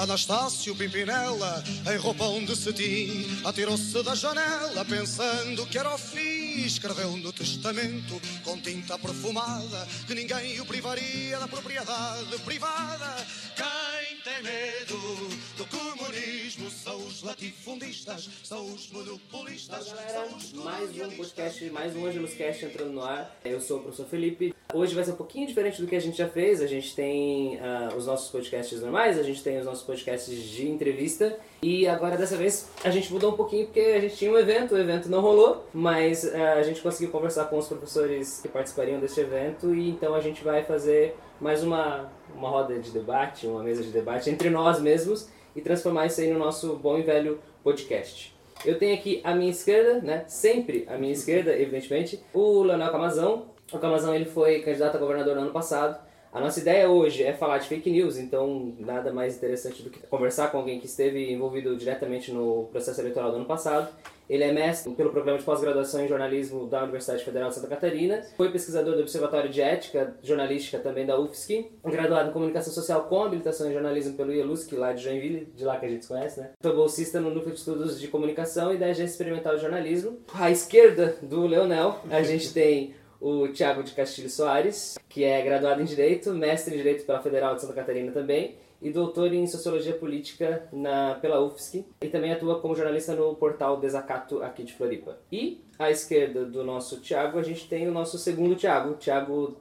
Anastácio Pimpinela, em roupão de cetim, atirou-se da janela, pensando que era o fim. Escreveu no testamento, com tinta perfumada, que ninguém o privaria da propriedade privada. Quem tem medo do comunismo são os latifundistas, são os monopolistas. Fala galera, mais um podcast, mais um Angelus Cast entrando no ar. Eu sou o professor Felipe. Hoje vai ser um pouquinho diferente do que a gente já fez. A gente tem uh, os nossos podcasts normais, a gente tem os nossos podcasts de entrevista. E agora dessa vez a gente mudou um pouquinho porque a gente tinha um evento, o evento não rolou, mas uh, a gente conseguiu conversar com os professores que participariam deste evento e então a gente vai fazer mais uma, uma roda de debate, uma mesa de debate entre nós mesmos e transformar isso aí no nosso bom e velho podcast. Eu tenho aqui à minha esquerda, né, sempre à minha esquerda, evidentemente, o Leonel Camazão. O Camazão ele foi candidato a governador no ano passado. A nossa ideia hoje é falar de fake news, então nada mais interessante do que conversar com alguém que esteve envolvido diretamente no processo eleitoral do ano passado. Ele é mestre pelo programa de pós-graduação em jornalismo da Universidade Federal de Santa Catarina, foi pesquisador do Observatório de Ética Jornalística também da UFSC, graduado em comunicação social com habilitação em jornalismo pelo IELUSC, lá de Joinville, de lá que a gente conhece, né? Foi bolsista no Núcleo de Estudos de Comunicação e da Agência Experimental de Jornalismo. À esquerda do Leonel, a gente tem o Tiago de Castilho Soares, que é graduado em Direito, mestre em Direito pela Federal de Santa Catarina também, e doutor em Sociologia Política na, pela UFSC, e também atua como jornalista no portal Desacato aqui de Floripa. E à esquerda do nosso Tiago, a gente tem o nosso segundo Tiago, Tiago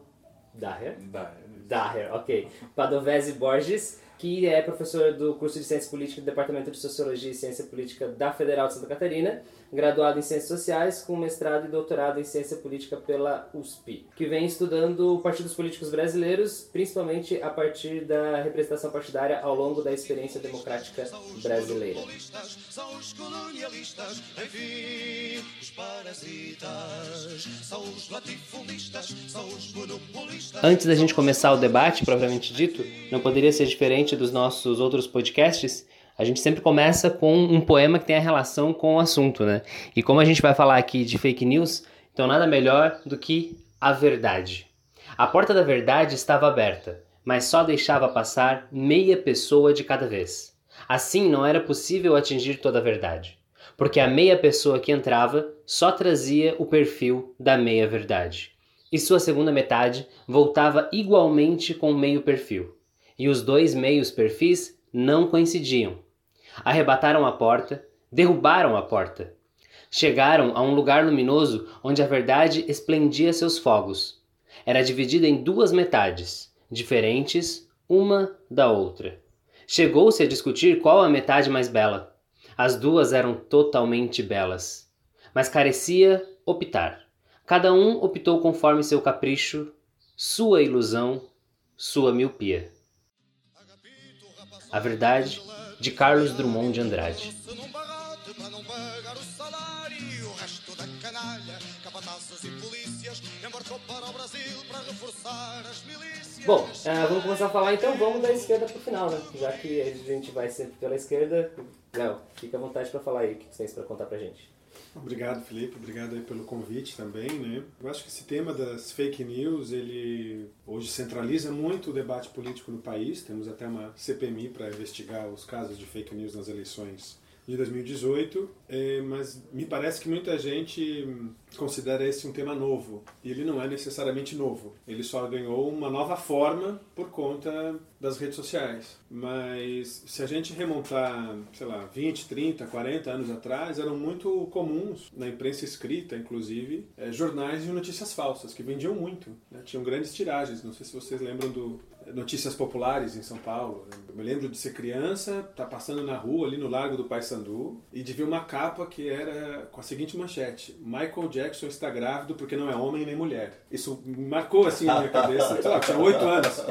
Daher. Daher. Daher, ok. Padovese Borges, que é professor do curso de Ciência Política do Departamento de Sociologia e Ciência Política da Federal de Santa Catarina, graduado em Ciências Sociais, com mestrado e doutorado em Ciência Política pela USP, que vem estudando partidos políticos brasileiros, principalmente a partir da representação partidária ao longo da experiência democrática brasileira. São os colonialistas, enfim, os parasitas, são os latifundistas, são os monopolistas. Antes da gente começar o debate, propriamente dito, não poderia ser diferente dos nossos outros podcasts, a gente sempre começa com um poema que tem a relação com o assunto, né? E como a gente vai falar aqui de fake news, então nada melhor do que a verdade. A porta da verdade estava aberta, mas só deixava passar meia pessoa de cada vez. Assim não era possível atingir toda a verdade, porque a meia pessoa que entrava só trazia o perfil da meia verdade. E sua segunda metade voltava igualmente com o meio perfil. E os dois meios perfis não coincidiam, Arrebataram a porta, derrubaram a porta. Chegaram a um lugar luminoso onde a verdade esplendia seus fogos. Era dividida em duas metades, diferentes uma da outra. Chegou-se a discutir qual a metade mais bela. As duas eram totalmente belas, mas carecia optar. Cada um optou conforme seu capricho, sua ilusão, sua miopia. A verdade de Carlos Drummond de Andrade. Bom, uh, vamos começar a falar então, vamos da esquerda para o final, né? Já que a gente vai sempre pela esquerda, Léo, fica à vontade para falar aí o que você tem para contar para gente. Obrigado, Felipe. Obrigado aí pelo convite também, né? Eu acho que esse tema das fake news, ele hoje centraliza muito o debate político no país. Temos até uma CPMI para investigar os casos de fake news nas eleições de 2018, é, mas me parece que muita gente considera esse um tema novo. E ele não é necessariamente novo. Ele só ganhou uma nova forma por conta das redes sociais. Mas se a gente remontar, sei lá, 20, 30, 40 anos atrás, eram muito comuns, na imprensa escrita, inclusive, é, jornais de notícias falsas, que vendiam muito. Né? Tinham grandes tiragens. Não sei se vocês lembram do notícias populares em São Paulo. Eu me lembro de ser criança, tá passando na rua ali no Lago do Paissandu e de ver uma capa que era com a seguinte manchete: Michael Jackson está grávido porque não é homem nem mulher. Isso marcou assim na minha cabeça. Sei lá, eu tinha oito anos.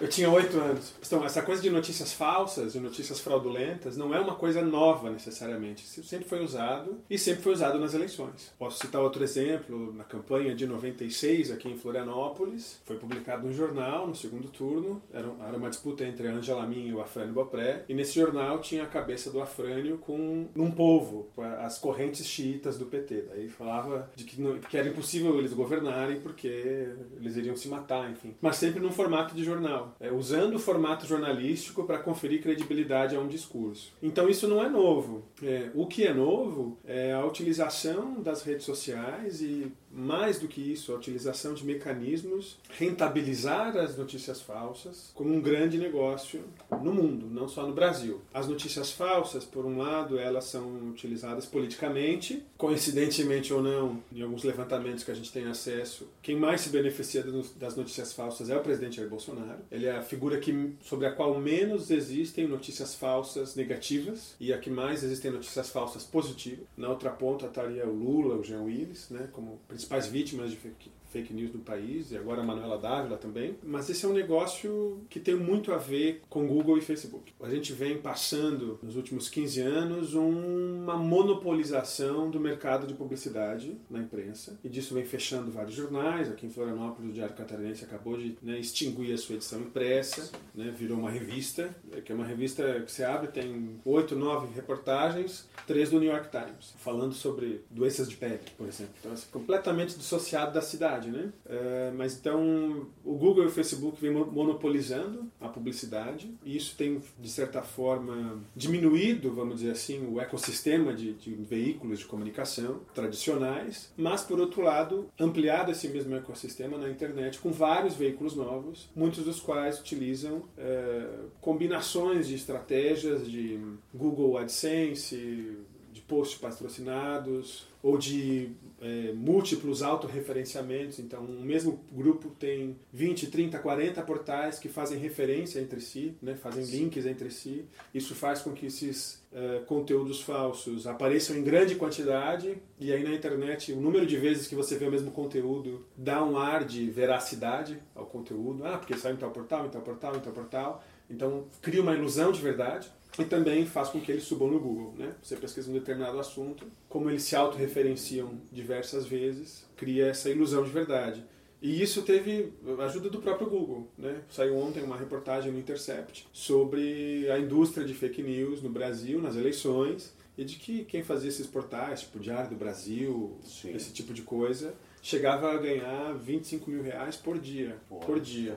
Eu tinha oito anos. Então, essa coisa de notícias falsas, de notícias fraudulentas, não é uma coisa nova necessariamente. Isso sempre foi usado e sempre foi usado nas eleições. Posso citar outro exemplo, na campanha de 96 aqui em Florianópolis, foi publicado um jornal no segundo turno turno, era, uma disputa entre a Angela Min e o Afrânio Bopré, e nesse jornal tinha a cabeça do Afrânio com um povo, as correntes xiitas do PT. Daí falava de que, não, que era impossível eles governarem porque eles iriam se matar, enfim. Mas sempre num formato de jornal, é, usando o formato jornalístico para conferir credibilidade a um discurso. Então isso não é novo. É, o que é novo é a utilização das redes sociais e mais do que isso, a utilização de mecanismos, rentabilizar as notícias falsas como um grande negócio no mundo, não só no Brasil. As notícias falsas, por um lado, elas são utilizadas politicamente, coincidentemente ou não, em alguns levantamentos que a gente tem acesso, quem mais se beneficia das notícias falsas é o presidente Jair Bolsonaro. Ele é a figura que, sobre a qual menos existem notícias falsas negativas e a que mais existem notícias falsas positivas. Na outra ponta estaria o Lula, o Jean Willis, né, como principais vítimas de fake, news do país, e agora a Manuela Dávila também. Mas esse é um negócio que tem muito a ver com Google e Facebook. A gente vem passando, nos últimos 15 anos, uma monopolização do mercado de publicidade na imprensa, e disso vem fechando vários jornais. Aqui em Florianópolis, o Diário Catarinense acabou de né, extinguir a sua edição impressa, né, virou uma revista, que é uma revista que você abre, tem oito, nove reportagens, três do New York Times, falando sobre doenças de pele, por exemplo. Então, assim, completamente dissociado da cidade, né? É, mas então, o Google e o Facebook vêm monopolizando a publicidade e isso tem, de certa forma, diminuído, vamos dizer assim, o ecossistema de, de veículos de comunicação tradicionais, mas, por outro lado, ampliado esse mesmo ecossistema na internet com vários veículos novos, muitos dos quais utilizam é, combinações de estratégias de Google AdSense, de posts patrocinados ou de é, múltiplos autorreferenciamentos. Então, um mesmo grupo tem 20, 30, 40 portais que fazem referência entre si, né, fazem Sim. links entre si. Isso faz com que esses é, conteúdos falsos apareçam em grande quantidade e aí na internet o número de vezes que você vê o mesmo conteúdo dá um ar de veracidade ao conteúdo. Ah, porque sai em tal portal, em tal portal, em tal portal. Então, cria uma ilusão de verdade e também faz com que eles subam no Google. Né? Você pesquisa um determinado assunto, como eles se autorreferenciam diversas vezes, cria essa ilusão de verdade. E isso teve ajuda do próprio Google. Né? Saiu ontem uma reportagem no Intercept sobre a indústria de fake news no Brasil, nas eleições, e de que quem fazia esses portais, tipo Diário do Brasil, Sim. esse tipo de coisa, chegava a ganhar 25 mil reais por dia. por dia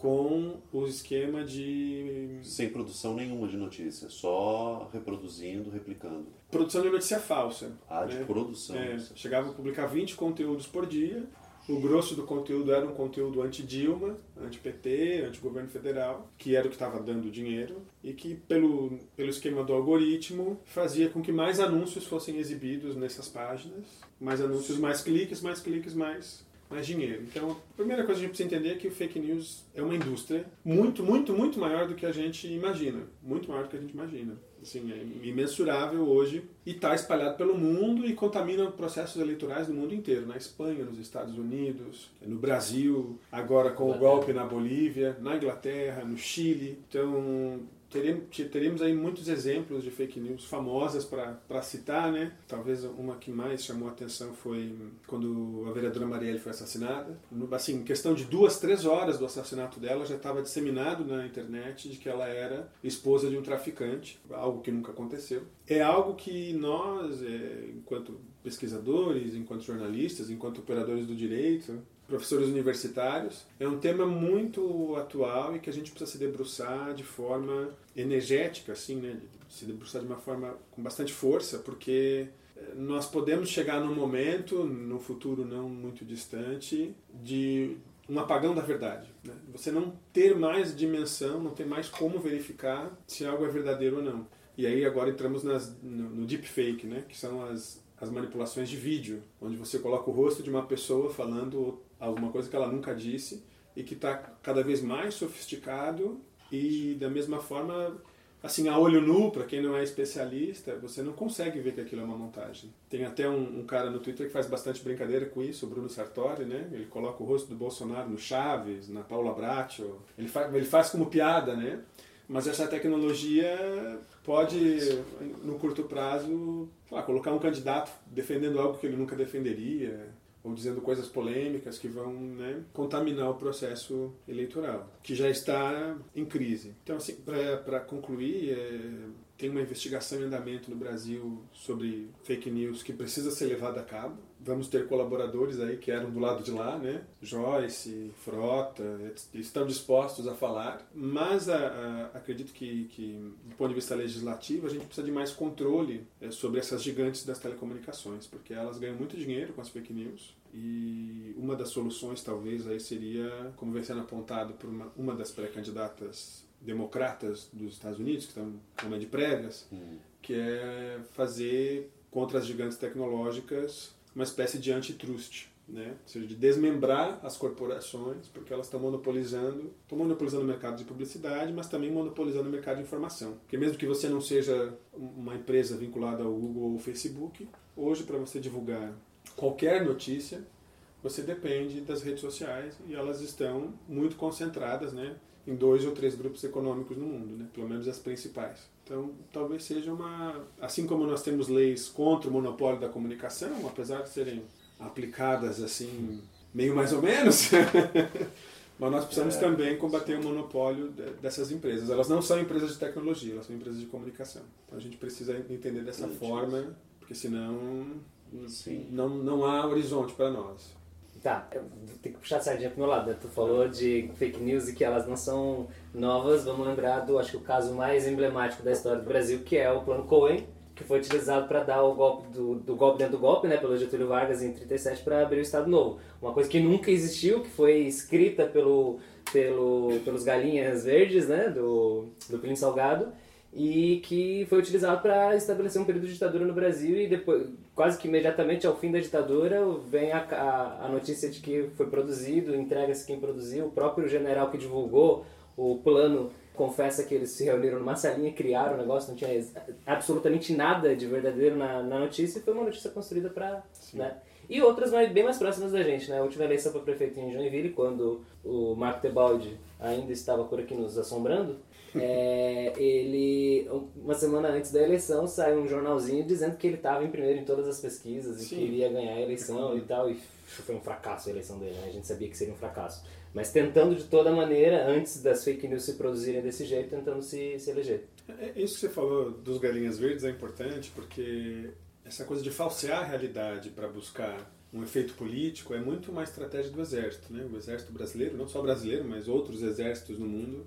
com o esquema de. Sem produção nenhuma de notícia, só reproduzindo, replicando. Produção de notícia falsa. Ah, né? de produção. É, chegava a publicar 20 conteúdos por dia. O grosso do conteúdo era um conteúdo anti-Dilma, anti-PT, anti-governo federal, que era o que estava dando dinheiro e que, pelo, pelo esquema do algoritmo, fazia com que mais anúncios fossem exibidos nessas páginas. Mais anúncios, mais cliques, mais cliques, mais mais dinheiro. Então, a primeira coisa que a gente precisa entender é que o fake news é uma indústria muito, muito, muito maior do que a gente imagina. Muito maior do que a gente imagina. Assim, é imensurável hoje e está espalhado pelo mundo e contamina processos eleitorais no mundo inteiro. Na Espanha, nos Estados Unidos, no Brasil, agora com o golpe na Bolívia, na Inglaterra, no Chile. Então, teríamos, aí muitos exemplos de fake news famosas para citar, né? Talvez uma que mais chamou a atenção foi quando a vereadora Marielle foi assassinada. Assim, questão de duas, três horas do assassinato dela, já estava disseminado na internet de que ela era esposa de um traficante, algo que nunca aconteceu. É algo que nós, é, enquanto pesquisadores, enquanto jornalistas, enquanto operadores do direito, professores universitários. É um tema muito atual e que a gente precisa se debruçar de forma energética, assim, né? Se debruçar de uma forma com bastante força, porque eh, nós podemos chegar num momento, no futuro não muito distante, de um apagão da verdade. Né? Você não ter mais dimensão, não ter mais como verificar se algo é verdadeiro ou não. E aí agora entramos nas, no, no deepfake, né? que são as, as manipulações de vídeo, onde você coloca o rosto de uma pessoa falando alguma coisa que ela nunca disse e que está cada vez mais sofisticado e da mesma forma assim a olho nu para quem não é especialista você não consegue ver que aquilo é uma montagem. Tem até um, um, cara no Twitter que faz bastante brincadeira com isso o Bruno Sartori né? Ele coloca o rosto do Bolsonaro no Chaves na Paula Bracho. Ele faz ele faz como piada né? Mas essa tecnologia pode no curto prazo lá, colocar um candidato defendendo algo que ele nunca defenderia ou dizendo coisas polêmicas que vão né, contaminar o processo eleitoral, que já está em crise. Então, assim, para concluir, é, tem uma investigação em andamento no Brasil sobre fake news que precisa ser levada a cabo. Vamos ter colaboradores aí que eram do lado de lá, né? Joyce, Frota, estão dispostos a falar, mas a, a, acredito que, que, do ponto de vista legislativo, a gente precisa de mais controle é, sobre essas gigantes das telecomunicações, porque elas ganham muito dinheiro com as fake news. E uma das soluções, talvez, aí seria, como vem sendo apontado por uma, uma das pré-candidatas democratas dos Estados Unidos, que estão com de pregas, hum. que é fazer contra as gigantes tecnológicas uma espécie de antitrust, né? ou seja, de desmembrar as corporações, porque elas estão monopolizando, estão monopolizando o mercado de publicidade, mas também monopolizando o mercado de informação. Porque mesmo que você não seja uma empresa vinculada ao Google ou Facebook, hoje para você divulgar qualquer notícia, você depende das redes sociais e elas estão muito concentradas, né? em dois ou três grupos econômicos no mundo, né? pelo menos as principais. Então, talvez seja uma. Assim como nós temos leis contra o monopólio da comunicação, apesar de serem aplicadas assim, meio mais ou menos, mas nós precisamos é, também combater sim. o monopólio dessas empresas. Elas não são empresas de tecnologia, elas são empresas de comunicação. Então, a gente precisa entender dessa sim, forma, porque senão sim. Não, não há horizonte para nós. Tá, tenho que puxar a sardinha pro meu lado. Né? Tu falou de fake news e que elas não são novas. Vamos lembrar do, acho que o caso mais emblemático da história do Brasil, que é o Plano Cohen, que foi utilizado para dar o golpe do, do, golpe dentro do golpe, né, pelo Getúlio Vargas em 37 para abrir o Estado Novo. Uma coisa que nunca existiu, que foi escrita pelo, pelo, pelos galinhas verdes, né, do, do Plínio Salgado e que foi utilizado para estabelecer um período de ditadura no Brasil e depois, quase que imediatamente ao fim da ditadura, vem a, a, a notícia de que foi produzido, entrega-se quem produziu, o próprio general que divulgou o plano confessa que eles se reuniram numa salinha, criaram o negócio, não tinha absolutamente nada de verdadeiro na, na notícia e foi uma notícia construída para... Né? E outras mais, bem mais próximas da gente, né? A última eleição para prefeito em Joinville, quando o Marco Tebaldi ainda estava por aqui nos assombrando, é, ele, uma semana antes da eleição, saiu um jornalzinho dizendo que ele estava em primeiro em todas as pesquisas Sim. e que iria ganhar a eleição e tal. E foi um fracasso a eleição dele, né? A gente sabia que seria um fracasso. Mas tentando de toda maneira, antes das fake news se produzirem desse jeito, tentando se, se eleger. É, isso que você falou dos galinhas verdes é importante porque essa coisa de falsear a realidade para buscar um efeito político é muito uma estratégia do exército, né? O exército brasileiro, não só brasileiro, mas outros exércitos no mundo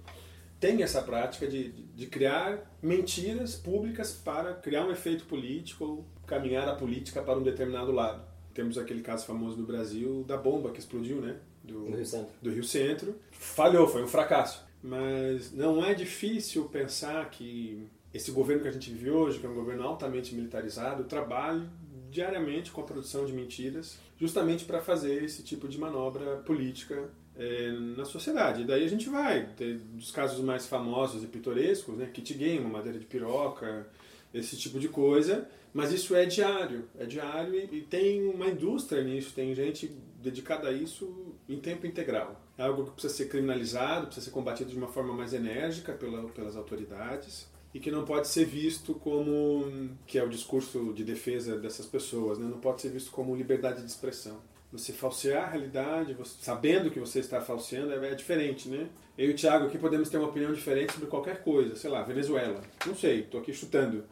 tem essa prática de, de, criar mentiras públicas para criar um efeito político ou caminhar a política para um determinado lado. Temos aquele caso famoso no Brasil da bomba que explodiu, né? Do, do Rio Centro. Do Rio Centro. Falhou, foi um fracasso. Mas não é difícil pensar que esse governo que a gente vive hoje, que é um governo altamente militarizado, trabalhe diariamente com a produção de mentiras, justamente para fazer esse tipo de manobra política é, na sociedade. E daí a gente vai, ter, dos casos mais famosos e pitorescos, né, kit game, madeira de piroca, esse tipo de coisa, mas isso é diário, é diário e, e, tem uma indústria nisso, tem gente dedicada a isso em tempo integral. É algo que precisa ser criminalizado, precisa ser combatido de uma forma mais enérgica pela, pelas autoridades e que não pode ser visto como, que é o discurso de defesa dessas pessoas, né? não pode ser visto como liberdade de expressão você falsear a realidade, você, sabendo que você está falseando, é, é, diferente, né? Eu e o Thiago aqui podemos ter uma opinião diferente sobre qualquer coisa, sei lá, Venezuela. Não sei, estou aqui chutando.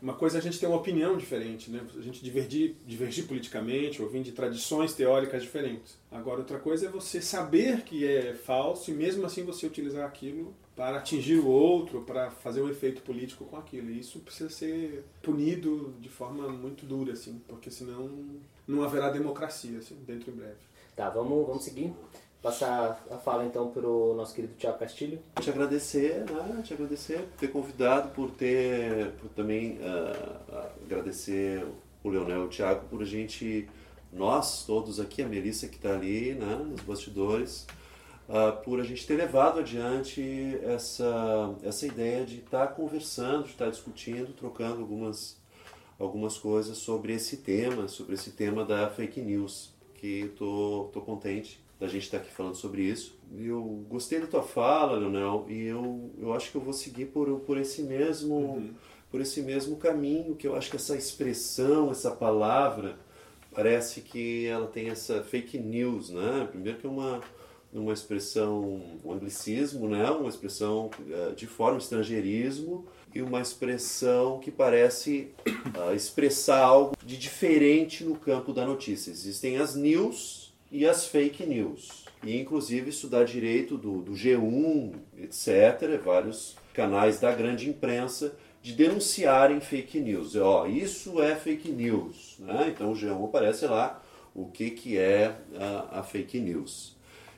Uma coisa é a gente ter uma opinião diferente, né? A gente divergir, divergir politicamente ou vir de tradições teóricas diferentes. Agora, outra coisa é você saber que é falso e mesmo assim você utilizar aquilo para atingir o outro, para fazer um efeito político com aquilo. E isso precisa ser punido de forma muito dura, assim, porque senão não haverá democracia assim, dentro em breve. Tá, vamos, vamos seguir. Passar a fala então para o nosso querido Tiago Castilho. Te agradecer, né? Te agradecer por ter convidado, por ter, por também uh, agradecer o Leonel e o Tiago por a gente, nós todos aqui, a Melissa que está ali, né, nos bastidores, uh, por a gente ter levado adiante essa, essa ideia de estar tá conversando, de estar tá discutindo, trocando algumas algumas coisas sobre esse tema, sobre esse tema da fake news, que tô, tô contente da gente estar tá aqui falando sobre isso. Eu gostei da tua fala, Leonel, e eu, eu acho que eu vou seguir por, por esse mesmo uhum. por esse mesmo caminho, que eu acho que essa expressão, essa palavra parece que ela tem essa fake news, né? Primeiro que é uma uma expressão, um anglicismo, né? Uma expressão uh, de forma estrangeirismo e uma expressão que parece uh, expressar algo de diferente no campo da notícia. Existem as news e as fake news. E inclusive dá direito do, do G1, etc., vários canais da grande imprensa de denunciarem fake news. Ó, isso é fake news. Né? Então o G1 aparece lá o que, que é a, a fake news.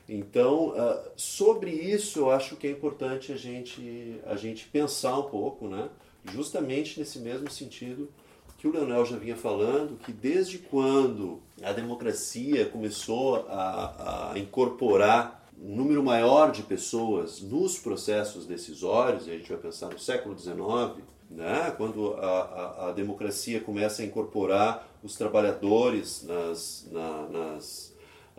Então, uh, sobre isso, eu acho que é importante a gente, a gente pensar um pouco, né? justamente nesse mesmo sentido que o Leonel já vinha falando, que desde quando a democracia começou a, a incorporar um número maior de pessoas nos processos decisórios, e a gente vai pensar no século XIX, né? quando a, a, a democracia começa a incorporar os trabalhadores nas, na, nas,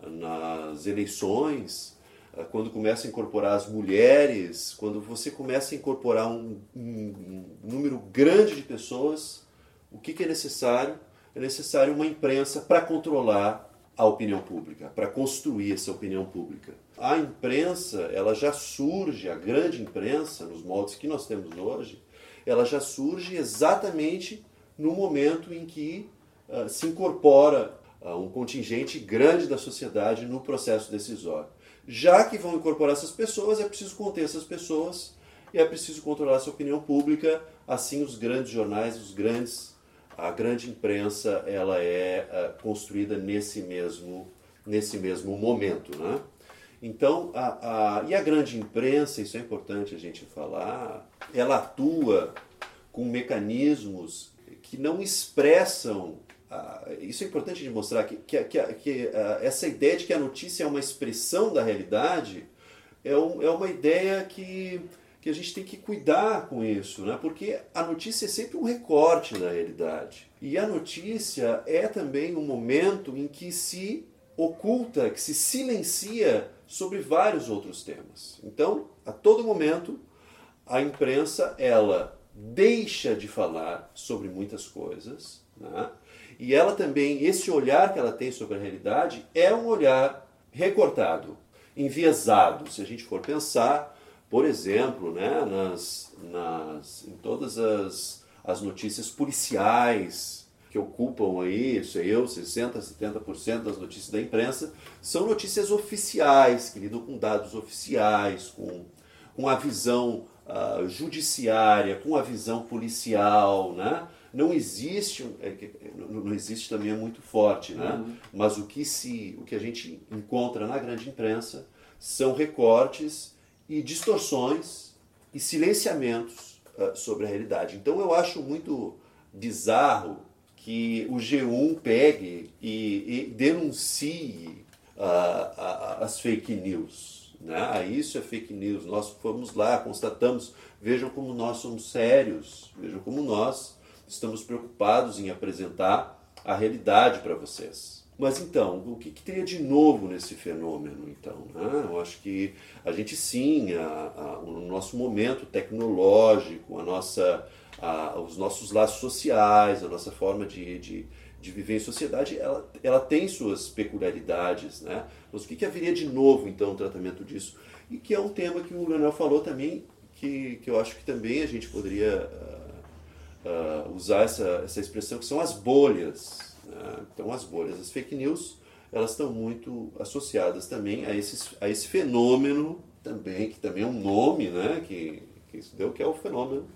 nas eleições, eh, quando começa a incorporar as mulheres, quando você começa a incorporar um, um, um número grande de pessoas, o que, que é necessário? É necessário uma imprensa para controlar a opinião pública, para construir essa opinião pública. A imprensa, ela já surge, a grande imprensa, nos moldes que nós temos hoje, ela já surge exatamente no momento em que uh, se incorpora um contingente grande da sociedade no processo decisório. Já que vão incorporar essas pessoas, é preciso conter essas pessoas e é preciso controlar essa opinião pública. Assim, os grandes jornais, os grandes, a grande imprensa, ela é uh, construída nesse mesmo, nesse mesmo momento, né? Então, a, a, e a grande imprensa, isso é importante a gente falar, ela atua com mecanismos que não expressam. Isso é importante de mostrar que, que, que, que essa ideia de que a notícia é uma expressão da realidade é, um, é uma ideia que, que a gente tem que cuidar com isso, né? porque a notícia é sempre um recorte da realidade. E a notícia é também um momento em que se oculta, que se silencia sobre vários outros temas. Então, a todo momento, a imprensa ela deixa de falar sobre muitas coisas, né? E ela também, esse olhar que ela tem sobre a realidade é um olhar recortado, enviesado. Se a gente for pensar, por exemplo, né, nas, nas, em todas as, as notícias policiais, que ocupam aí, sei eu, 60%, 70% das notícias da imprensa, são notícias oficiais, que lidam com dados oficiais, com, com a visão uh, judiciária, com a visão policial, né? Não existe, é, não existe também é muito forte, né? Uhum. Mas o que, se, o que a gente encontra na grande imprensa são recortes e distorções e silenciamentos uh, sobre a realidade. Então eu acho muito bizarro que o G1 pegue e, e denuncie uh, as fake news. Né? Ah, isso é fake news. Nós fomos lá, constatamos, vejam como nós somos sérios, vejam como nós estamos preocupados em apresentar a realidade para vocês. Mas então, o que, que, teria de novo nesse fenômeno? Então, né? eu acho que a gente sim, a, a, o nosso momento tecnológico, a nossa a, os nossos laços sociais, a nossa forma de, de, de, viver em sociedade, ela, ela tem suas peculiaridades. Né? Mas o que, que haveria de novo, então, no tratamento disso? E que é um tema que o Leonel falou também, que, que eu acho que também a gente poderia uh, uh, usar essa, essa expressão, que são as bolhas. Né? Então, as bolhas, as fake news, elas estão muito associadas também a, esses, a esse fenômeno também, que também é um nome né, que, que se deu, que é o fenômeno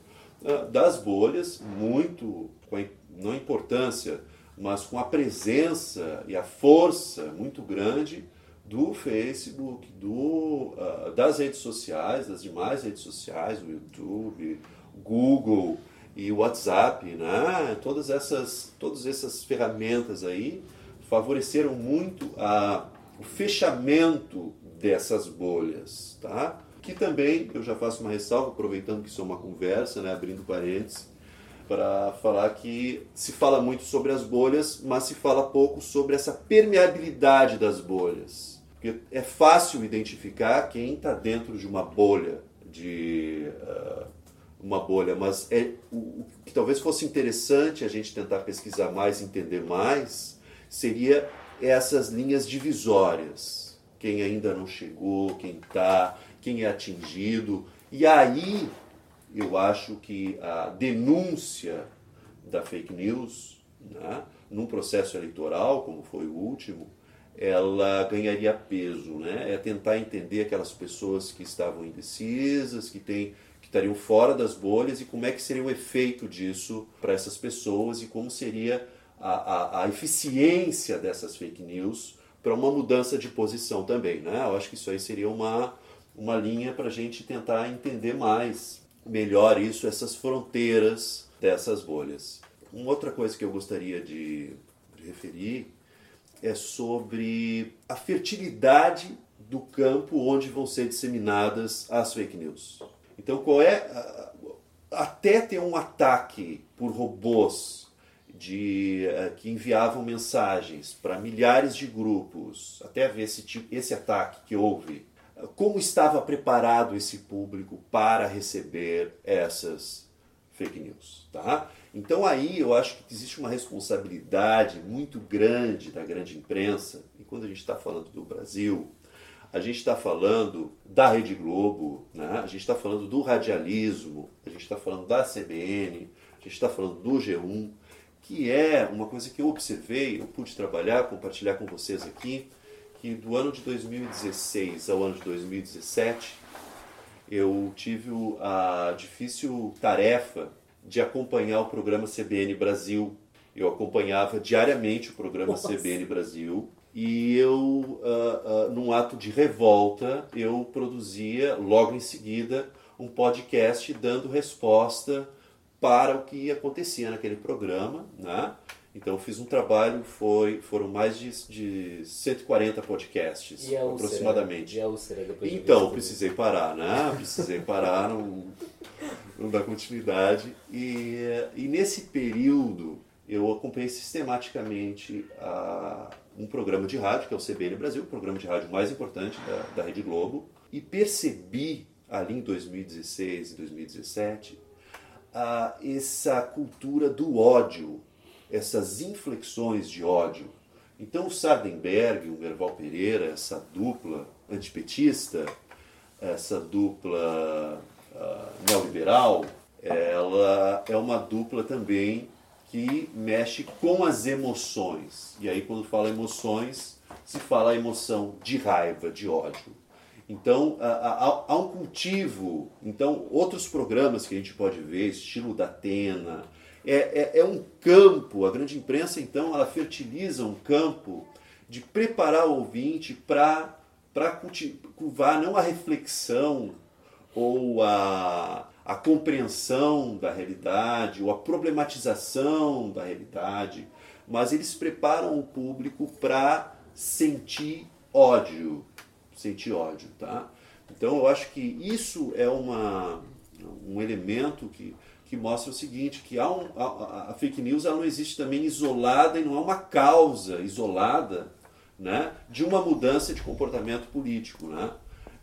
ah, das bolhas, muito com a, não importância, mas com a presença e a força muito grande do Facebook, do, uh, das redes sociais, das demais redes sociais, o YouTube, Google e o WhatsApp, né? todas, essas, todas essas ferramentas aí favoreceram muito a, o fechamento dessas bolhas. Tá? que também eu já faço uma ressalva, aproveitando que isso é uma conversa, né, abrindo parênteses, para falar que se fala muito sobre as bolhas, mas se fala pouco sobre essa permeabilidade das bolhas. Porque é fácil identificar quem está dentro de uma bolha, de uh, uma bolha, mas é o, o que talvez fosse interessante a gente tentar pesquisar mais, entender mais, seria essas linhas divisórias. Quem ainda não chegou, quem está, quem é atingido. E aí eu acho que a denúncia da fake news, né, num processo eleitoral, como foi o último, ela ganharia peso, né? É tentar entender aquelas pessoas que estavam indecisas, que têm estariam fora das bolhas e como é que seria o efeito disso para essas pessoas e como seria a, a, a eficiência dessas fake news para uma mudança de posição também, né? Eu acho que isso aí seria uma, uma linha para a gente tentar entender mais, melhor isso, essas fronteiras dessas bolhas. Uma outra coisa que eu gostaria de referir é sobre a fertilidade do campo onde vão ser disseminadas as fake news. Então, qual é até ter um ataque por robôs de eh, que enviavam mensagens para milhares de grupos, até ver esse tipo, esse ataque que houve, como estava preparado esse público para receber essas fake news, tá? Então aí eu acho que existe uma responsabilidade muito grande da grande imprensa, e quando a gente está falando do Brasil, a gente está falando da Rede Globo, né? a gente está falando do radialismo, a gente está falando da CBN, a gente está falando do G1, que é uma coisa que eu observei, eu pude trabalhar, compartilhar com vocês aqui, que do ano de 2016 ao ano de 2017, eu tive a difícil tarefa de acompanhar o programa CBN Brasil. Eu acompanhava diariamente o programa Nossa. CBN Brasil e eu, uh, uh, num ato de revolta, eu produzia logo em seguida um podcast dando resposta para o que acontecia naquele programa, né? Então fiz um trabalho, foi, foram mais de, de 140 podcasts, e aproximadamente. E depois então, precisei parar, né? Precisei parar, não, não dar continuidade. E, e nesse período eu acompanhei sistematicamente a, um programa de rádio, que é o CBN Brasil, o programa de rádio mais importante da, da Rede Globo, e percebi ali em 2016 e 2017 a, essa cultura do ódio essas inflexões de ódio. Então o Sardenberg, o Merval Pereira, essa dupla antipetista, essa dupla uh, neoliberal, ela é uma dupla também que mexe com as emoções. E aí quando fala emoções, se fala a emoção de raiva, de ódio. Então há, um cultivo. Então outros programas que a gente pode ver, estilo da Atena, é, é, é um campo, a grande imprensa então ela fertiliza um campo de preparar o ouvinte para cultivar não a reflexão ou a, a compreensão da realidade ou a problematização da realidade, mas eles preparam o público para sentir ódio, sentir ódio, tá? Então eu acho que isso é uma, um elemento que que mostra o seguinte, que há um, a, a, fake news ela não existe também isolada e não é uma causa isolada né, de uma mudança de comportamento político. Né?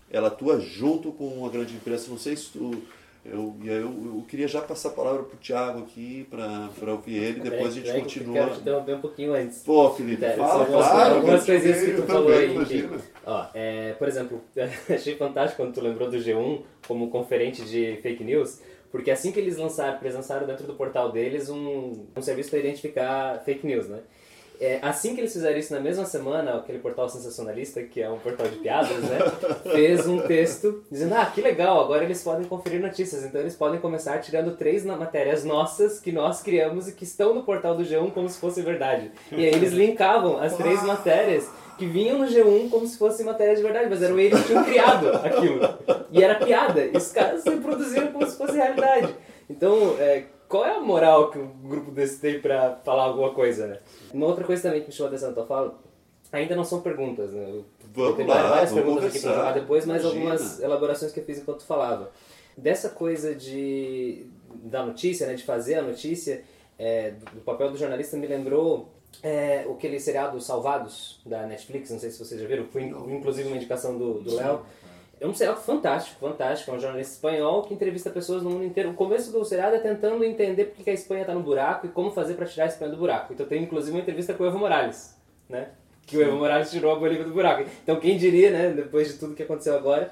Ela atua junto com a grande imprensa. Não sei se tu... Eu, eu, eu queria já passar a palavra para o Thiago aqui, para ouvir ele, depois a gente continua. Eu quero te interromper um pouquinho antes. Pô, Felipe, é, fala, algumas, claro, algumas coisinhas que tu falou aí. ó, é, por exemplo, achei fantástico quando tu lembrou do G1 como conferente de fake news, porque assim que eles lançaram, eles lançaram dentro do portal deles um, um serviço para identificar fake news, né? É, assim que eles fizeram isso na mesma semana, aquele portal sensacionalista, que é um portal de piadas, né, fez um texto dizendo: Ah, que legal, agora eles podem conferir notícias. Então eles podem começar tirando três matérias nossas que nós criamos e que estão no portal do G1 como se fosse verdade. E aí eles linkavam as três matérias que vinham no G1 como se fosse matéria de verdade, mas eram eles que tinham criado aquilo. E era piada. E os caras se produziram como se fosse realidade. Então, é, qual é a moral que um grupo desse tem pra falar alguma coisa, né? Uma outra coisa também que me chamou a atenção na tua fala, ainda não são perguntas, né? Eu vamos lá, várias vamos perguntas aqui pra falar depois, mas Imagina. algumas elaborações que eu fiz enquanto falava. Dessa coisa de da notícia, né, de fazer a notícia, é, do papel do jornalista me lembrou é, aquele seriado Salvados da Netflix, não sei se vocês já viram, foi inclusive uma indicação do Léo. É um seriado fantástico, fantástico. É um jornalista espanhol que entrevista pessoas no mundo inteiro. O começo do seriado é tentando entender por que a Espanha está no buraco e como fazer para tirar a Espanha do buraco. Então tem inclusive uma entrevista com o Evo Morales. né? Que o Evo Morales tirou a Bolívia do buraco. Então quem diria, né, depois de tudo que aconteceu agora.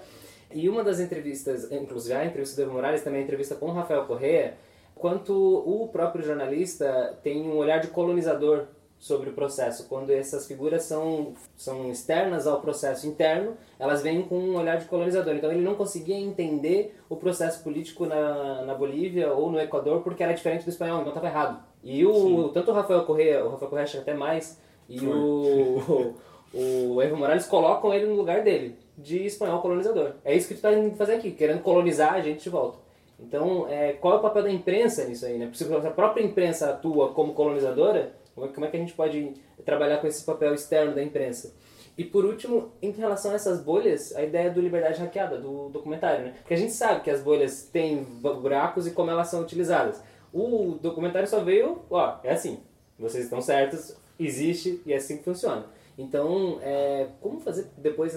E uma das entrevistas, inclusive a entrevista do Evo Morales, também a entrevista com o Rafael Correa, quanto o próprio jornalista tem um olhar de colonizador sobre o processo. Quando essas figuras são, são externas ao processo interno, elas vêm com um olhar de colonizador. Então ele não conseguia entender o processo político na, na Bolívia ou no Equador porque era diferente do espanhol, então estava errado. E o, tanto o Rafael Correa, o Rafael Correa acha até mais, e o, o, o Evo Morales colocam ele no lugar dele, de espanhol colonizador. É isso que tu está indo fazer aqui, querendo colonizar a gente de volta. Então, é, qual é o papel da imprensa nisso aí, né? Se a própria imprensa atua como colonizadora, como é que a gente pode trabalhar com esse papel externo da imprensa? E por último, em relação a essas bolhas, a ideia do liberdade hackeada, do documentário, né? Porque a gente sabe que as bolhas têm buracos e como elas são utilizadas. O documentário só veio, ó, é assim, vocês estão certos, existe e é assim que funciona. Então, é, como fazer depois,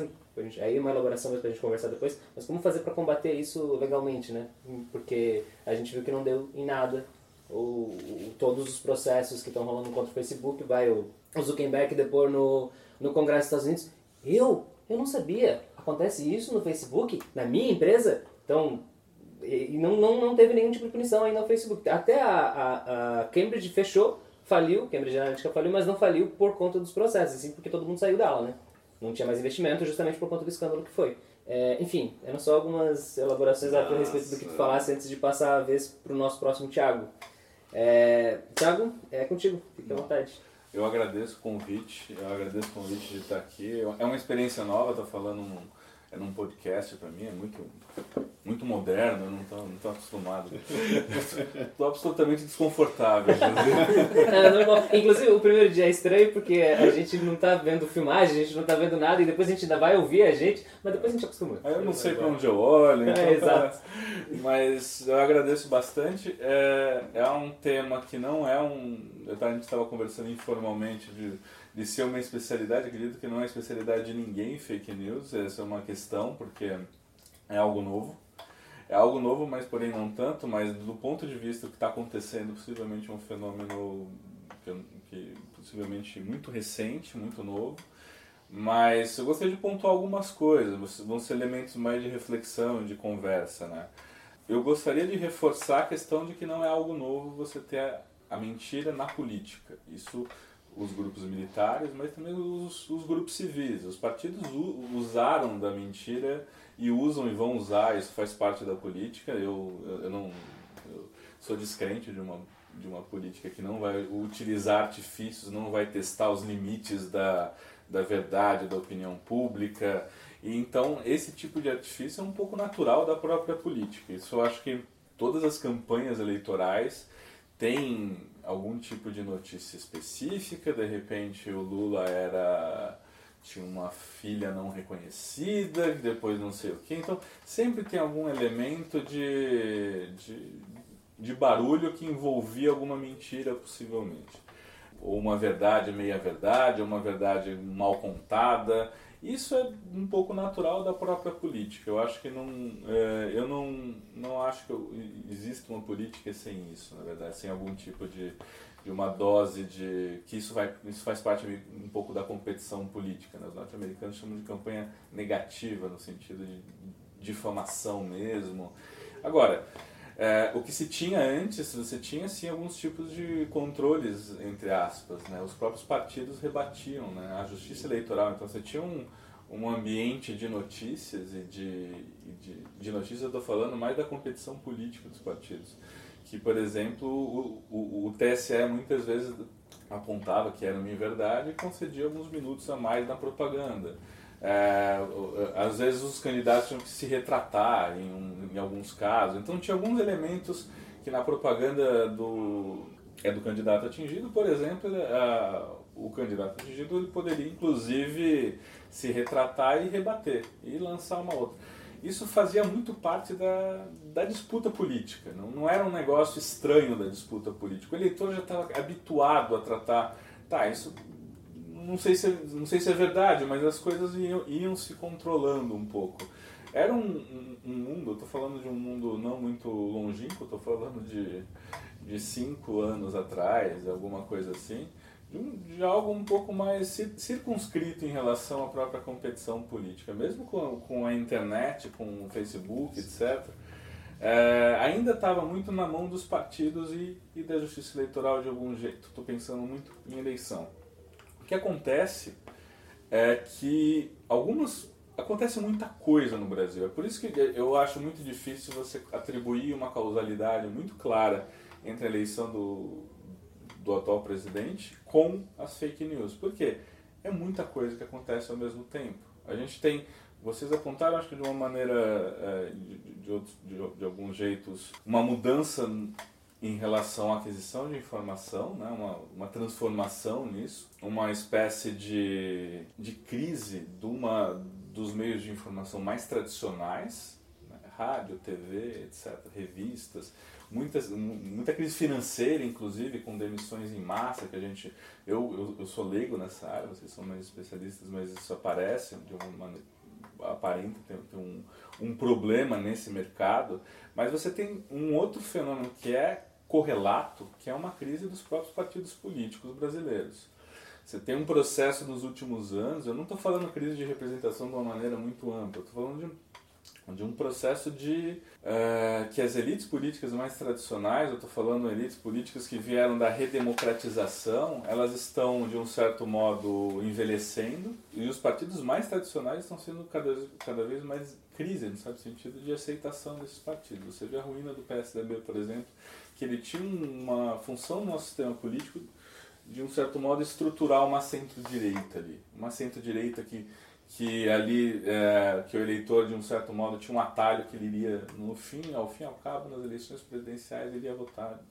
aí uma elaboração para a gente conversar depois, mas como fazer para combater isso legalmente, né? Porque a gente viu que não deu em nada o, o, todos os processos que estão rolando contra o Facebook, vai o, o Zuckerberg depor no, no Congresso dos Estados Unidos. Eu? Eu não sabia. Acontece isso no Facebook? Na minha empresa? Então, e não, não, não teve nenhum tipo de punição ainda no Facebook. Até a, a, a Cambridge fechou, faliu, Cambridge Analytica faliu, mas não faliu por conta dos processos, sim porque todo mundo saiu dela, né? Não tinha mais investimento justamente por conta do escândalo que foi. É, enfim, eram só algumas elaborações a respeito do que tu falasse antes de passar a vez para o nosso próximo Thiago. É, Thiago, é contigo, fique à vontade. Eu agradeço o convite, eu agradeço o convite de estar aqui. É uma experiência nova, estou falando num, é num podcast para mim, é muito, muito moderno, eu não estou não tô acostumado. Estou absolutamente desconfortável. é, Inclusive, o primeiro dia é estranho porque a gente não está vendo filmagem, a gente não está vendo nada e depois a gente ainda vai ouvir a gente, mas depois a gente acostuma. Eu não sei para onde eu olho, então, é, exato. mas eu agradeço bastante. É, é um tema que não é um. A gente estava conversando informalmente de de ser uma especialidade, acredito que não é especialidade de ninguém fake news, essa é uma questão, porque é algo novo. É algo novo, mas porém não tanto, mas do ponto de vista que está acontecendo, possivelmente um fenômeno que, que possivelmente muito recente, muito novo. Mas eu gostaria de pontuar algumas coisas, vão ser elementos mais de reflexão, de conversa, né? Eu gostaria de reforçar a questão de que não é algo novo você ter a mentira na política. Isso os grupos militares, mas também os, os grupos civis. Os partidos usaram da mentira e usam e vão usar, isso faz parte da política. Eu, eu, eu não eu sou descrente de uma, de uma política que não vai utilizar artifícios, não vai testar os limites da, da verdade, da opinião pública. E então esse tipo de artifício é um pouco natural da própria política. Isso eu acho que todas as campanhas eleitorais têm algum tipo de notícia específica, de repente o Lula era tinha uma filha não reconhecida, depois não sei o que. Então, sempre tem algum elemento de, de, de barulho que envolvia alguma mentira, possivelmente. Ou uma verdade meia-verdade, ou uma verdade mal contada. Isso é um pouco natural da própria política. Eu acho que não, é, eu não, não acho que existe uma política sem isso, na verdade, sem algum tipo de, de uma dose de que isso vai, isso faz parte um pouco da competição política. Né? Os norte-americanos chamam de campanha negativa no sentido de difamação mesmo. Agora, é, o que se tinha antes, você tinha sim alguns tipos de controles, entre aspas. Né? Os próprios partidos rebatiam né? a justiça eleitoral. Então você tinha um, um ambiente de notícias e de, de, de notícias, eu estou falando mais da competição política dos partidos. Que, por exemplo, o, o, o TSE muitas vezes apontava que era uma verdade e concedia alguns minutos a mais na propaganda. É, às vezes os candidatos tinham que se retratar em, um, em alguns casos. Então tinha alguns elementos que na propaganda do, é do candidato atingido, por exemplo, a, o candidato atingido ele poderia inclusive se retratar e rebater e lançar uma outra. Isso fazia muito parte da, da disputa política, não, não era um negócio estranho da disputa política. O eleitor já estava habituado a tratar, tá, isso não sei se, não sei se é verdade, mas as coisas iam, iam se controlando um pouco. Era um, um, um mundo, estou falando de um mundo não muito longínquo, estou falando de, de cinco anos atrás, alguma coisa assim, de, um, de, algo um pouco mais circunscrito em relação à própria competição política. Mesmo com, com a internet, com o Facebook, etc., é, ainda estava muito na mão dos partidos e, e, da justiça eleitoral de algum jeito. Estou pensando muito em eleição. Que acontece é que algumas acontece muita coisa no Brasil. É por isso que eu acho muito difícil você atribuir uma causalidade muito clara entre a eleição do, do atual presidente com as fake news. Por quê? É muita coisa que acontece ao mesmo tempo. A gente tem vocês apontaram, acho que de uma maneira, é, de, de, de, de, alguns jeitos, uma mudança em relação à aquisição de informação, né? uma, uma transformação nisso, uma espécie de, de crise de uma, dos meios de informação mais tradicionais, né? rádio, TV, etc., revistas, muitas, muita crise financeira, inclusive, com demissões em massa, que a gente... Eu, eu, eu sou leigo nessa área, vocês são mais especialistas, mas isso aparece de uma maneira aparenta ter, um, um problema nesse mercado, mas você tem um outro fenômeno que é correlato, que é uma crise dos próprios partidos políticos brasileiros. Você tem um processo nos últimos anos, eu não estou falando crise de representação de uma maneira muito ampla, estou falando de de um processo de uh, que as elites políticas mais tradicionais, eu estou falando elites políticas que vieram da redemocratização, elas estão de um certo modo envelhecendo e os partidos mais tradicionais estão sendo cada, cada vez mais crise, no certo sentido, de aceitação desses partidos. Você vê a ruína do PSDB, por exemplo, que ele tinha uma função no nosso sistema político de um certo modo estruturar uma centro-direita ali, uma centro-direita que que ali é, que o eleitor de um certo modo tinha um atalho que ele iria no fim ao fim ao cabo nas eleições presidenciais ele iria votar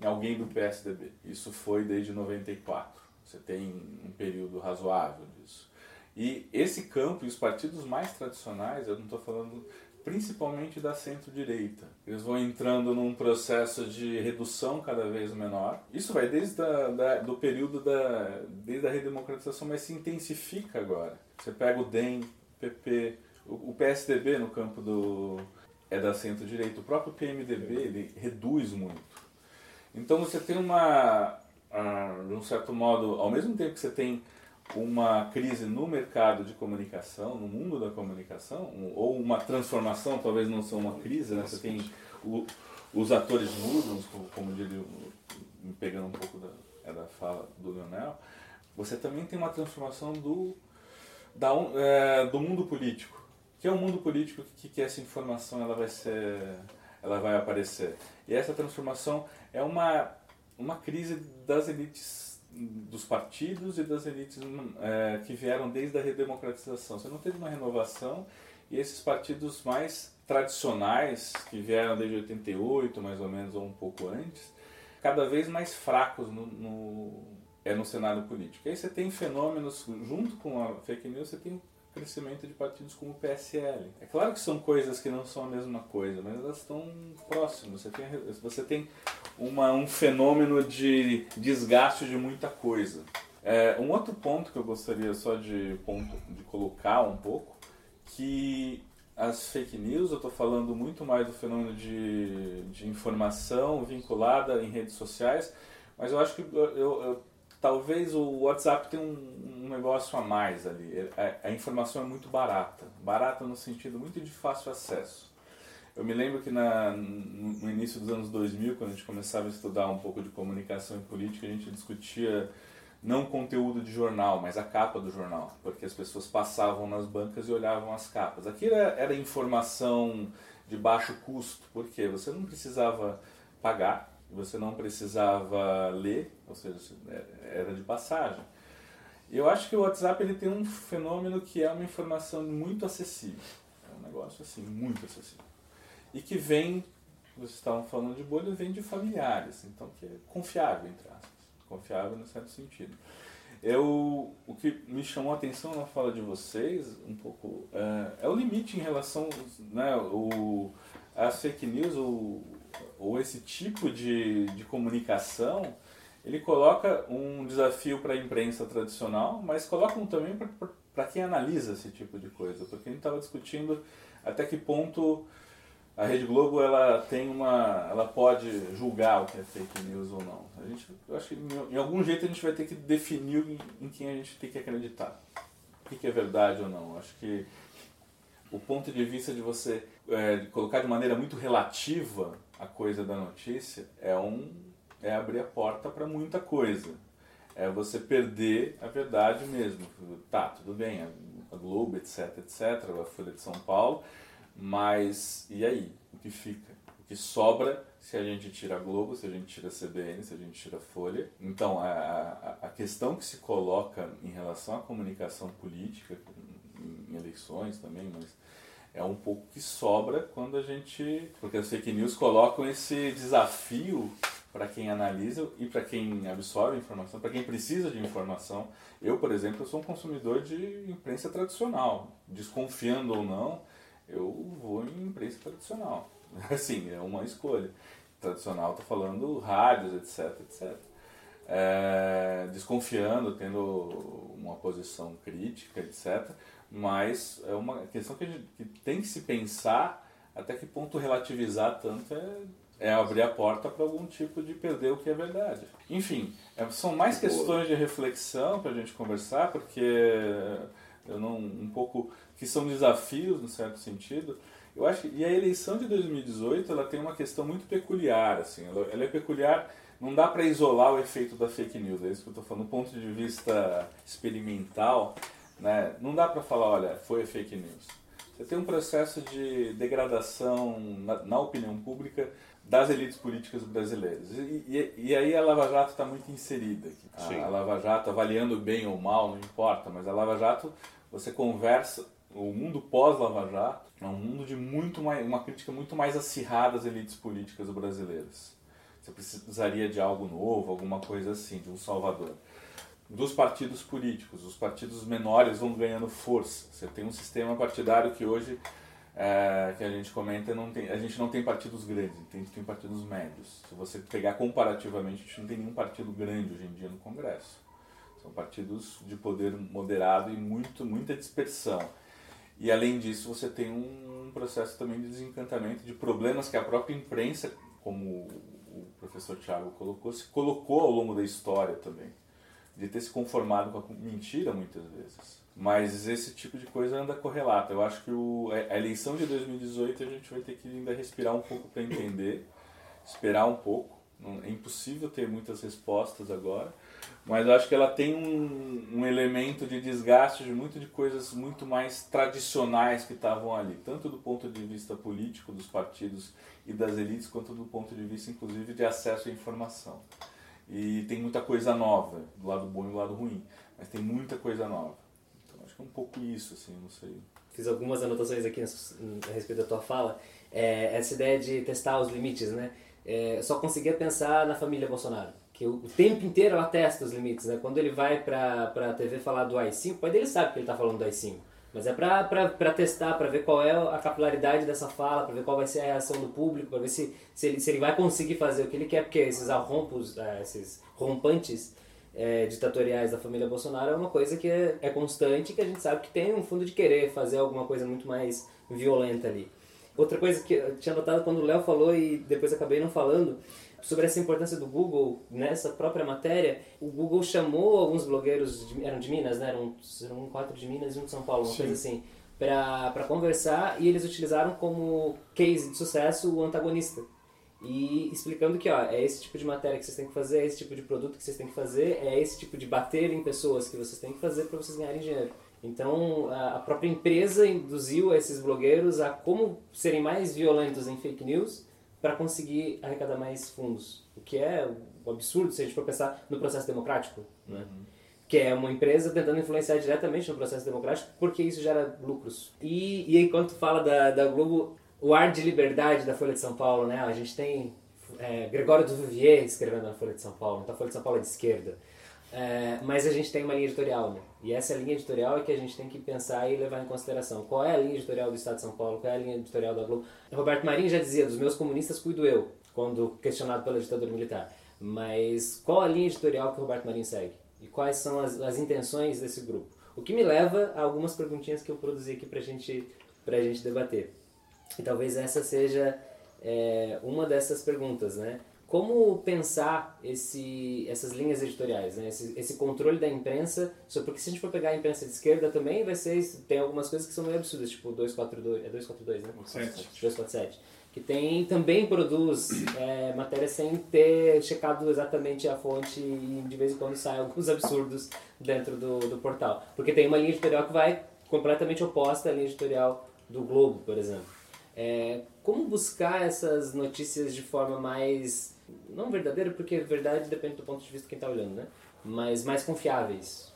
em alguém do PSDB isso foi desde 94 você tem um período razoável disso. E esse campo e os partidos mais tradicionais eu não estou falando principalmente da centro-direita. Eles vão entrando num processo de redução cada vez menor. Isso vai desde a, da, do período da, desde a redemocratização, mas se intensifica agora. Você pega o DEM, PP, o, o PSDB no campo do é da centro-direita, o próprio PMDB ele reduz muito. Então você tem uma, uh, de um certo modo, ao mesmo tempo que você tem uma crise no mercado de comunicação, no mundo da comunicação, ou uma transformação, talvez não seja uma crise, né? Você tem o, os atores mudam, como diria, pegando um pouco da, é da fala do Leonel, você também tem uma transformação do, da, é, do mundo político. Que é o um mundo político que, que essa informação ela vai ser, ela vai aparecer. E essa transformação é uma, uma crise das elites dos partidos e das elites é, que vieram desde a redemocratização. Você não teve uma renovação e esses partidos mais tradicionais, que vieram desde 88, mais ou menos, ou um pouco antes, cada vez mais fracos no, no, é no cenário político. E aí você tem fenômenos, junto com a fake news, você tem crescimento de partidos como o PSL. É claro que são coisas que não são a mesma coisa, mas elas estão próximas. Você tem, você tem uma, um fenômeno de desgaste de muita coisa. É, um outro ponto que eu gostaria só de, ponto, de colocar um pouco, que as fake news, eu estou falando muito mais do fenômeno de, de informação vinculada em redes sociais, mas eu acho que eu, eu talvez o WhatsApp tenha um, um negócio a mais ali. A, a, informação é muito barata. Barata no sentido muito de fácil acesso. Eu me lembro que na, no início dos anos 2000, quando a gente começava a estudar um pouco de comunicação e política, a gente discutia não conteúdo de jornal, mas a capa do jornal, porque as pessoas passavam nas bancas e olhavam as capas. Aquilo era, era informação de baixo custo, porque você não precisava pagar, você não precisava ler, ou seja, era de passagem. Eu acho que o WhatsApp ele tem um fenômeno que é uma informação muito acessível. É um negócio assim, muito acessível. E que vem, vocês estavam falando de bolha, vem de familiares, então que é confiável, entre aspas. Confiável no certo sentido. Eu, o que me chamou a atenção na fala de vocês, um pouco, é, é o limite em relação, né, o, as fake news, o, ou esse tipo de, de comunicação, ele coloca um desafio para a imprensa tradicional, mas coloca um também para quem analisa esse tipo de coisa, porque a gente estava discutindo até que ponto a Rede Globo ela tem uma, ela pode julgar o que é fake news ou não. A gente, eu acho que em algum jeito a gente vai ter que definir em quem a gente tem que acreditar. O que é verdade ou não. Acho que o ponto de vista de você é, de colocar de maneira muito relativa a coisa da notícia é um é abrir a porta para muita coisa. É você perder a verdade mesmo. Tá, tudo bem, a Globo, etc, etc, a Folha de São Paulo, mas e aí? O que fica? O que sobra se a gente tira a Globo, se a gente tira a CBN, se a gente tira a Folha? Então, a, a, a questão que se coloca em relação à comunicação política, em eleições também, mas é um pouco que sobra quando a gente. Porque as fake news colocam esse desafio para quem analisa e para quem absorve informação, para quem precisa de informação. Eu, por exemplo, sou um consumidor de imprensa tradicional. Desconfiando ou não, eu vou em imprensa tradicional. Assim, é uma escolha. Tradicional, estou falando rádios, etc, etc. É, desconfiando, tendo uma posição crítica, etc. Mas é uma questão que, gente, que tem que se pensar até que ponto relativizar tanto é é abrir a porta para algum tipo de perder o que é verdade. Enfim, é, são mais questões de reflexão para a gente conversar, porque eu não um pouco que são desafios no certo sentido. Eu acho que, e a eleição de 2018 ela tem uma questão muito peculiar, assim. Ela, ela é peculiar. Não dá para isolar o efeito da fake news. É isso que eu estou falando. Do ponto de vista experimental, né? Não dá para falar, olha, foi fake news. Você tem um processo de degradação na, na opinião pública das elites políticas brasileiras. E, e, e aí a Lava Jato está muito inserida aqui. A, a, Lava Jato, avaliando bem ou mal, não importa, mas a Lava Jato, você conversa, o mundo pós-Lava Jato é um mundo de muito mais, uma crítica muito mais acirrada às elites políticas brasileiras. Você precisaria de algo novo, alguma coisa assim, de um salvador. Dos partidos políticos, os partidos menores vão ganhando força. Você tem um sistema partidário que hoje é, que a gente comenta, não tem, a gente não tem partidos grandes, tem, tem partidos médios. Se você pegar comparativamente, a gente não tem nenhum partido grande hoje em dia no Congresso. São partidos de poder moderado e muito, muita dispersão. E além disso, você tem um processo também de desencantamento, de problemas que a própria imprensa, como o professor Tiago colocou, se colocou ao longo da história também. De ter se conformado com a mentira muitas vezes. Mas esse tipo de coisa anda correlata. Eu acho que o, a eleição de 2018 a gente vai ter que ainda respirar um pouco para entender, esperar um pouco. É impossível ter muitas respostas agora, mas eu acho que ela tem um, um elemento de desgaste de muito de coisas muito mais tradicionais que estavam ali, tanto do ponto de vista político dos partidos e das elites, quanto do ponto de vista, inclusive, de acesso à informação. E tem muita coisa nova, do lado bom e do lado ruim, mas tem muita coisa nova um pouco isso, assim, não sei. Fiz algumas anotações aqui a respeito da tua fala. É, essa ideia de testar os limites, né? É, só conseguia pensar na família Bolsonaro. Que o, tempo inteiro ela testa os limites, né? Quando ele vai pra, pra TV falar do AI-5, o pai dele sabe que ele tá falando do AI-5. Mas é pra, pra, pra testar, pra ver qual é a capilaridade dessa fala, pra ver qual vai ser a reação do público, pra ver se, se, ele, se ele vai conseguir fazer o que ele quer, porque esses arrompos, é, esses rompantes é, ditatoriais da família Bolsonaro é uma coisa que é, é constante que a gente sabe que tem um fundo de querer fazer alguma coisa muito mais violenta ali. Outra coisa que eu tinha notado quando o Léo falou e depois acabei não falando, sobre essa importância do Google nessa própria matéria, o Google chamou alguns blogueiros, de, eram de Minas, né? Eram, eram quatro de Minas e um de São Paulo, uma Sim. coisa assim, para conversar e eles utilizaram como case de sucesso o antagonista e explicando que ó, é esse tipo de matéria que vocês têm que fazer, é esse tipo de produto que vocês têm que fazer, é esse tipo de bater em pessoas que vocês têm que fazer para vocês ganharem dinheiro. Então a própria empresa induziu esses blogueiros a como serem mais violentos em fake news para conseguir arrecadar mais fundos, o que é um absurdo se a gente for pensar no processo democrático, né? Uhum. que é uma empresa tentando influenciar diretamente no processo democrático porque isso gera lucros. E, e enquanto fala da, da Globo, o ar de liberdade da Folha de São Paulo, né? A gente tem é, Gregório do Vivier escrevendo na Folha de São Paulo, então a Folha de São Paulo é de esquerda. É, mas a gente tem uma linha editorial, né? E essa linha editorial é que a gente tem que pensar e levar em consideração. Qual é a linha editorial do Estado de São Paulo? Qual é a linha editorial da Globo? Roberto Marinho já dizia, dos meus comunistas cuido eu, quando questionado pela ditadura militar. Mas qual a linha editorial que o Roberto Marinho segue? E quais são as, as intenções desse grupo? O que me leva a algumas perguntinhas que eu produzi aqui pra gente, pra gente debater. E talvez essa seja é, uma dessas perguntas, né? Como pensar esse, essas linhas editoriais, né? esse, esse controle da imprensa, só porque se a gente for pegar a imprensa de esquerda também vai ser tem algumas coisas que são meio absurdas, tipo 242, é 242, né? 247. Que tem, também produz é, matéria sem ter checado exatamente a fonte e de vez em quando saem alguns absurdos dentro do, do portal. Porque tem uma linha editorial que vai completamente oposta à linha editorial do Globo, por exemplo. É, como buscar essas notícias de forma mais não verdadeira, porque verdade depende do ponto de vista de quem está olhando, né? Mas mais confiáveis.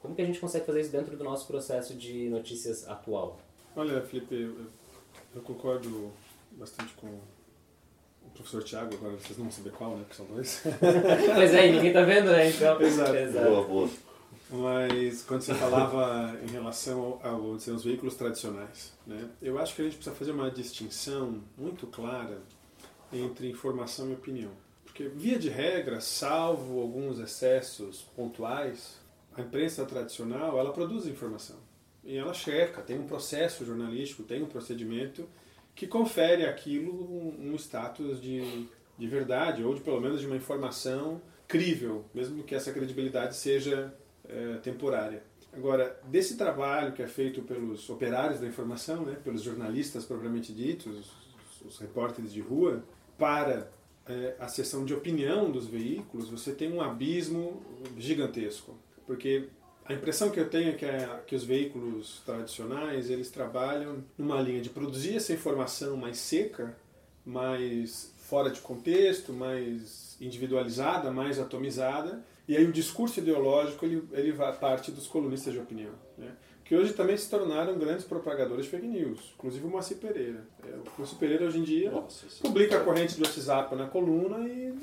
Como que a gente consegue fazer isso dentro do nosso processo de notícias atual? Olha, Felipe, eu, eu concordo bastante com o professor Tiago, agora vocês não vão saber qual, né? Porque são dois. pois é, ninguém tá vendo, né? Então, Exato. Exato. Boa, boa. Mas quando você falava em relação ao, aos veículos tradicionais, né? Eu acho que a gente precisa fazer uma distinção muito clara entre informação e opinião. Porque, via de regra, salvo alguns excessos pontuais, a imprensa tradicional ela produz informação. E ela checa, tem um processo jornalístico, tem um procedimento que confere aquilo um, status de, de verdade, ou de pelo menos de uma informação crível, mesmo que essa credibilidade seja é, temporária. Agora, desse trabalho que é feito pelos operários da informação, né, pelos jornalistas propriamente ditos, os, os repórteres de rua, para é, a sessão de opinião dos veículos, você tem um abismo gigantesco. Porque a impressão que eu tenho é que, que os veículos tradicionais eles trabalham numa linha de produzir essa informação mais seca, mais fora de contexto, mais individualizada, mais atomizada, e aí o discurso ideológico ele, ele parte dos colunistas de opinião. Né? Que hoje também se tornaram grandes propagadores de fake news, inclusive o Moacir Pereira. É, o Moacir Pereira hoje em dia Nossa, publica a corrente do WhatsApp na coluna e,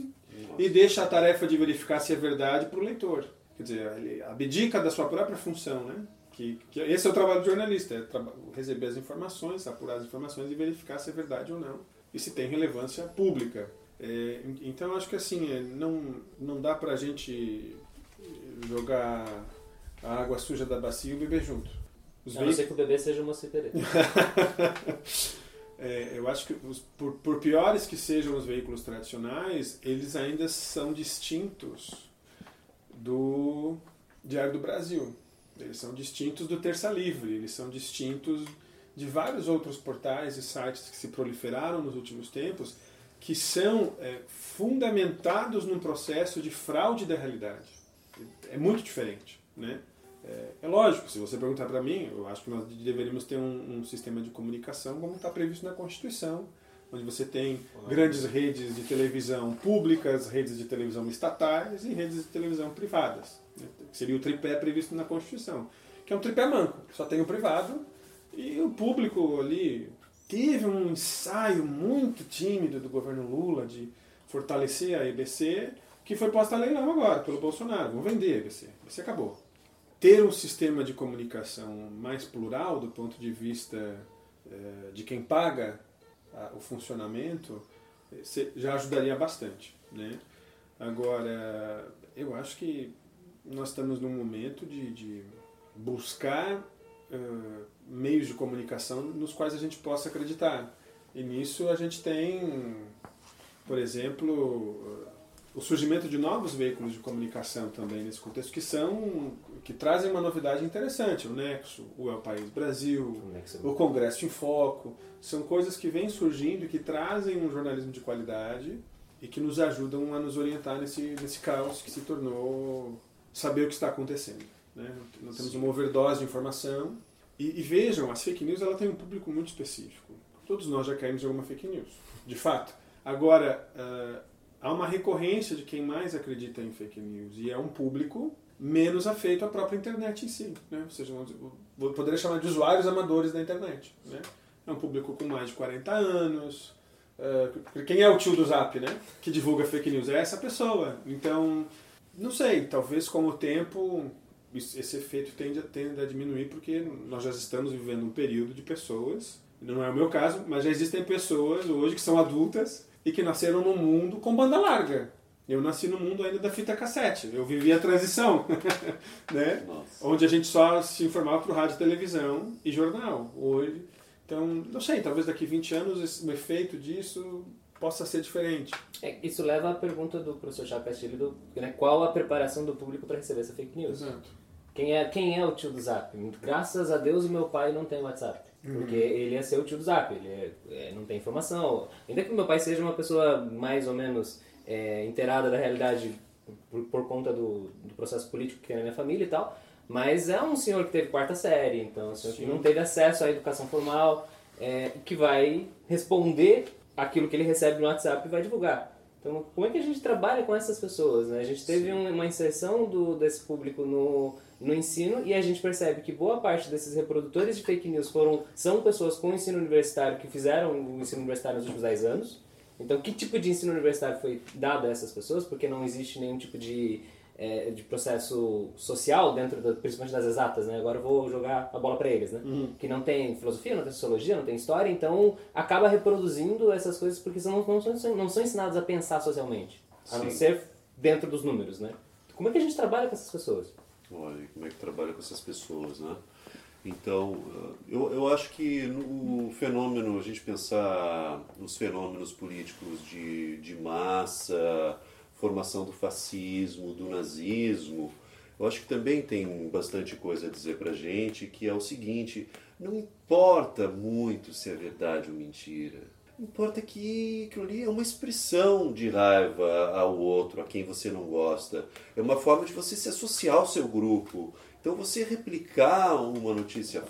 e deixa a tarefa de verificar se é verdade para o leitor. Quer dizer, ele abdica da sua própria função, né? Que, que esse é o trabalho do jornalista, é receber as informações, apurar as informações e verificar se é verdade ou não e se tem relevância pública. É, então acho que assim é, não não dá para a gente jogar a água suja da bacia e o bebê junto. Os a não ser que o bebê seja uma cipereta. é, eu acho que, os, por, por piores que sejam os veículos tradicionais, eles ainda são distintos do Diário do Brasil. Eles são distintos do Terça Livre, eles são distintos de vários outros portais e sites que se proliferaram nos últimos tempos, que são é, fundamentados num processo de fraude da realidade. É muito diferente. Né? É, é, lógico, se você perguntar para mim, eu acho que nós deveríamos ter um, um sistema de comunicação como está previsto na Constituição, onde você tem grandes redes de televisão públicas, redes de televisão estatais e redes de televisão privadas. Né? Que seria o tripé previsto na Constituição, que é um tripé manco, só tem o privado e o público ali. Teve um ensaio muito tímido do governo Lula de fortalecer a EBC, que foi posta a leilão agora pelo Bolsonaro. Vão vender a EBC. A EBC acabou ter um sistema de comunicação mais plural do ponto de vista é, de quem paga o funcionamento eh, já ajudaria bastante. Né? Agora, eu acho que nós estamos num momento de, de buscar uh, meios de comunicação nos quais a gente possa acreditar. E nisso a gente tem, por exemplo, o surgimento de novos veículos de comunicação também nesse contexto que são que trazem uma novidade interessante. O Nexo o El País Brasil o, o Congresso em Foco. São coisas que vêm surgindo e que trazem um jornalismo de qualidade e que nos ajudam a nos orientar nesse nesse caos que se tornou saber o que está acontecendo né? nós temos uma overdose de informação. E, e, vejam as fake news ela tem um público muito específico. Todos nós já caímos em alguma fake news de fato. Agora uh, há uma recorrência de quem mais acredita em fake news e é um público menos afeito à própria internet em si, né? ou seja, poderia chamar de usuários amadores da internet. Né? É um público com mais de 40 anos. Uh, quem é o tio do Zap, né? Que divulga fake news? É essa pessoa. Então, não sei, talvez com o tempo esse efeito tende a, tende a diminuir porque nós já estamos vivendo um período de pessoas, não é o meu caso, mas já existem pessoas hoje que são adultas e que nasceram num mundo com banda larga. Eu nasci no mundo ainda da fita cassete. Eu vivi a transição, né? Nossa. Onde a gente só se informava por rádio, televisão e jornal. Hoje, então, não sei, talvez daqui 20 anos o efeito disso possa ser diferente. É, isso leva à pergunta do professor Castilho, do, né, qual a preparação do público para receber essa fake news? Exato. Quem é, quem é o tio do Zap? Graças a Deus o meu pai não tem WhatsApp. Porque ele ia ser o tio do Zap, ele é- é, não tem informação. Ainda que meu pai seja uma pessoa mais ou menos é, inteirada da realidade por, por conta do, do processo político que tem na minha família e tal, mas é um senhor que teve quarta série, então é um senhor que não teve acesso à educação formal, é, que vai responder aquilo que ele recebe no WhatsApp e vai divulgar. Então, como é que a gente trabalha com essas pessoas? Né? A gente teve um- uma inserção do, desse público no, no ensino e a gente percebe que boa parte desses reprodutores de fake news foram, são pessoas com ensino universitário que fizeram o ensino universitário nos últimos 10 anos. Então, que tipo de ensino universitário foi dado a essas pessoas? Porque não existe nenhum tipo de, é, de processo social dentro, da, principalmente das exatas, né? Agora eu vou jogar a bola para eles, né? Que não tem filosofia, não tem sociologia, não tem história, então acaba reproduzindo essas coisas porque são, não, são, não são ensinados a pensar socialmente, a não Sim. ser dentro dos números, né? Como é que a gente trabalha com essas pessoas? Olha, como é que trabalha com essas pessoas, né? Então, eu, eu acho que no fenômeno, a gente pensar nos fenômenos políticos de, de massa, formação do fascismo, do nazismo, eu acho que também tem bastante coisa a dizer pra gente, que é o seguinte, não importa muito se é verdade ou mentira. Importa que aquilo ali é uma expressão de raiva ao outro, a quem você não gosta. É uma forma de você se associar ao seu grupo. Então você replicar uma notícia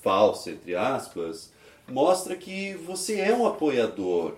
falsa, entre aspas, mostra que você é um apoiador,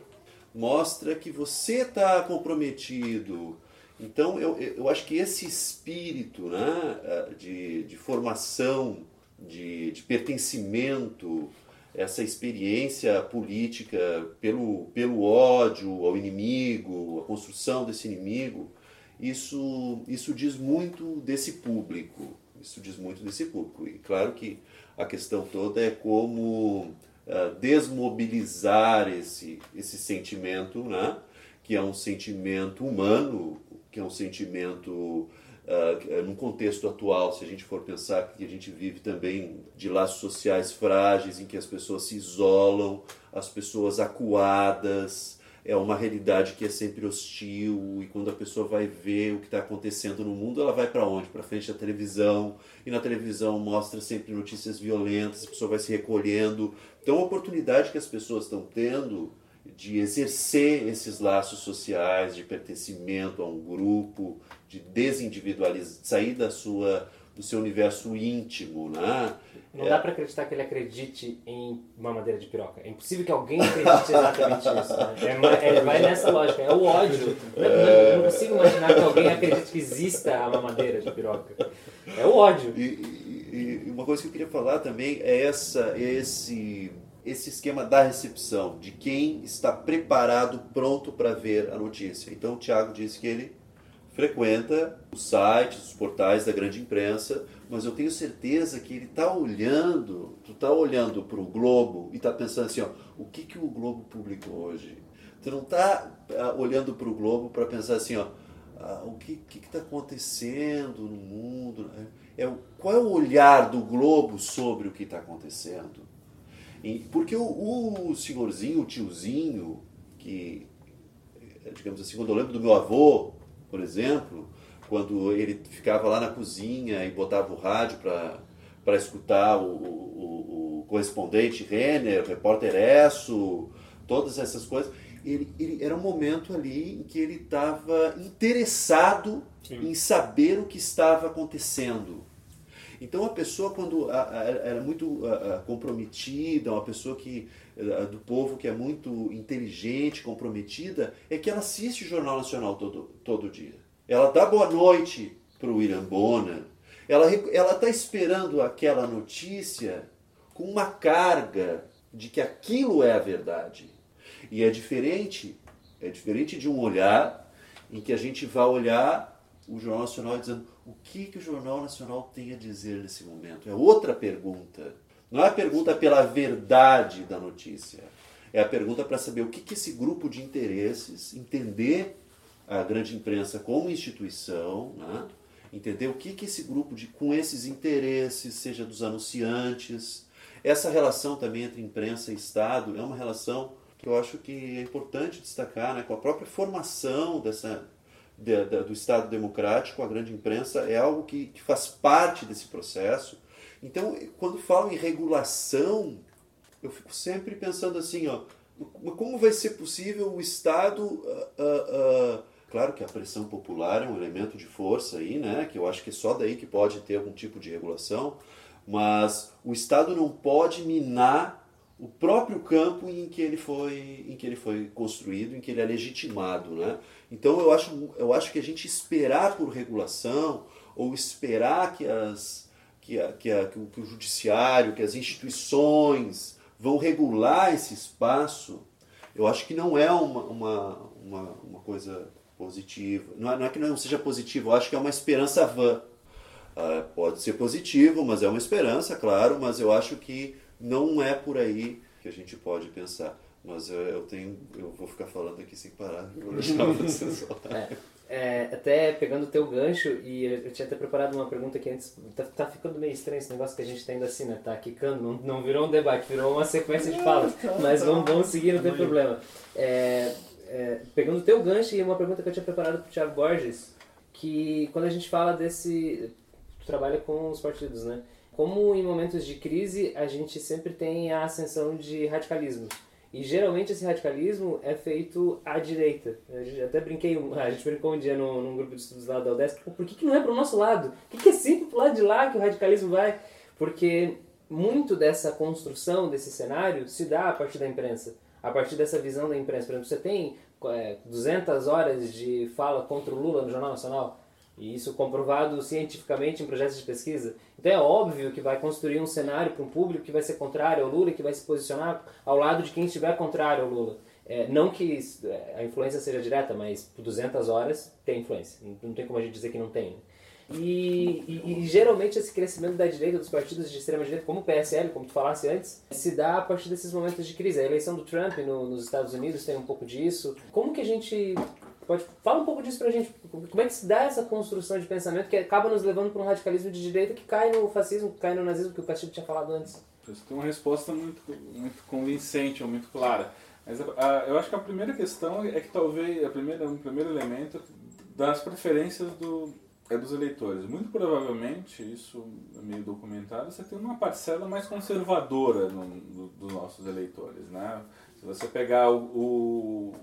mostra que você está comprometido. Então eu, eu acho que esse espírito né, eh, de, de formação, de, de pertencimento, essa experiência política pelo, pelo ódio ao inimigo, a construção desse inimigo, isso, isso diz muito desse público. Isso diz muito desse público. E claro que a questão toda é como ah, desmobilizar esse, esse sentimento, né? que é um sentimento humano, que é um sentimento eh, num contexto atual, se a gente for pensar que a gente vive também de laços sociais frágeis, em que as pessoas se isolam, as pessoas acuadas, é uma realidade que é sempre hostil, e quando a pessoa vai ver o que está acontecendo no mundo, ela vai para onde? Para frente da televisão, e na televisão mostra sempre notícias violentas, a pessoa vai se recolhendo. Então, a oportunidade que as pessoas estão tendo de exercer esses laços sociais, de pertencimento a um grupo, de desindividualizar, sair da sua, do seu universo íntimo, né? Não dá pra acreditar que ele acredite em uma madeira de piroca. É impossível que alguém acredite exatamente isso. Né? É, é, vai nessa lógica, é o ódio. Não, é- não, não consigo imaginar que alguém acredite que exista a mamadeira de piroca. É o ódio. E, e- uma coisa que eu queria falar também é essa, esse, esse esquema da recepção, de quem está preparado, pronto para ver a notícia. Então o Tiago disse que ele frequenta os sites, os portais da grande imprensa, mas eu tenho certeza que ele está olhando, tu está olhando para o Globo e está pensando assim, ó, o que, que o Globo publicou hoje? Tu não está olhando para o Globo para pensar assim, ó, ah, o que está acontecendo no mundo? É, o- qual é o olhar do Globo sobre o que está acontecendo? E- porque o, o senhorzinho, o tiozinho, que, eh, digamos assim, quando eu lembro do meu avô, por exemplo, quando ele ficava lá na cozinha e botava o rádio para escutar o, o, o- o correspondente Renner, o repórter Esso, todas essas coisas, ele, ele- era um momento ali em que ele estava interessado Sim. em saber o que estava acontecendo. Então a pessoa quando era muito comprometida, uma pessoa que do povo que é muito inteligente, comprometida, é que ela assiste o Jornal Nacional todo, todo dia. Ela dá boa noite para o William Bonner. Ela está esperando aquela notícia com uma carga de que aquilo é a verdade. E é diferente, é diferente de um olhar em que a gente vai olhar o Jornal Nacional dizendo o que, que o Jornal Nacional tem a dizer nesse momento. É outra pergunta. Não é a pergunta pela verdade da notícia. É a pergunta para saber o que, que esse grupo de interesses, entender a grande imprensa como instituição, né? entender o que, que esse grupo de, com esses interesses, seja dos anunciantes, essa relação também entre imprensa e Estado é uma relação que eu acho que é importante destacar, né, com a própria formação dessa de, de, do Estado democrático, a grande imprensa é algo que, que faz parte desse processo. Então, quando falo em regulação, eu fico sempre pensando assim, ó, como vai ser possível o Estado uh, uh, Claro que a pressão popular é um elemento de força aí, né? Que eu acho que é só daí que pode ter algum tipo de regulação, mas o Estado não pode minar o próprio campo em que ele foi, em que ele foi construído, em que ele é legitimado, né? Então eu acho, eu acho que a gente esperar por regulação ou esperar que as que, a, que, a, que, o, que o judiciário, que as instituições vão regular esse espaço, eu acho que não é uma, uma, uma, uma coisa positivo. Não é, não é que não seja positivo, eu acho que é uma esperança vã. Uh, pode ser positivo, mas é uma esperança, claro, mas eu acho que não é por aí que a gente pode pensar. Mas eu, eu tenho, eu vou ficar falando aqui sem parar, vou deixar vocês é, é, até pegando o teu gancho, e eu tinha até preparado uma pergunta que antes. Tá, tá, ficando meio estranho esse negócio que a gente tá indo assim, né? Tá quicando, não, não virou um debate, virou uma sequência de falas. Mas vamos, vamos seguir, não tem problema. É, é, pegando o teu gancho e uma pergunta que eu tinha preparado para o Thiago Borges, que quando a gente fala desse... Tu trabalha com os partidos, né? Como em momentos de crise a gente sempre tem a ascensão de radicalismo. E geralmente esse radicalismo é feito à direita. Eu até brinquei, a gente brincou um dia num, num grupo de estudos lá da UDESC, por que, que não é para o nosso lado? Por que, que é sempre para o lado de lá que o radicalismo vai? Porque muito dessa construção desse cenário se dá a partir da imprensa a partir dessa visão da imprensa. Por exemplo, você tem é, 200 horas de fala contra o Lula no Jornal Nacional, e isso comprovado cientificamente em projetos de pesquisa. Então é óbvio que vai construir um cenário para um público que vai ser contrário ao Lula que vai se posicionar ao lado de quem estiver contrário ao Lula. É, não que é, a influência seja direta, mas por 200 horas tem influência. Não tem como a gente dizer que não tem. Né? E, e, e, geralmente esse crescimento da direita, dos partidos de extrema direita, como o PSL, como tu falasse antes, se dá a partir desses momentos de crise. A eleição do Trump no, nos Estados Unidos tem um pouco disso. Como que a gente pode fala um pouco disso pra gente? Como é que se dá essa construção de pensamento que acaba nos levando para um radicalismo de direita que cai no fascismo, que cai no nazismo que o Castilho tinha falado antes? Isso tem uma resposta muito, muito convincente ou muito clara. Mas a, a, eu acho que a primeira questão é que talvez a primeira, um primeiro elemento das preferências do é dos eleitores. Muito provavelmente, isso é meio documentado, você tem uma parcela mais conservadora no, dos nossos eleitores. Né? Se você pegar o, o,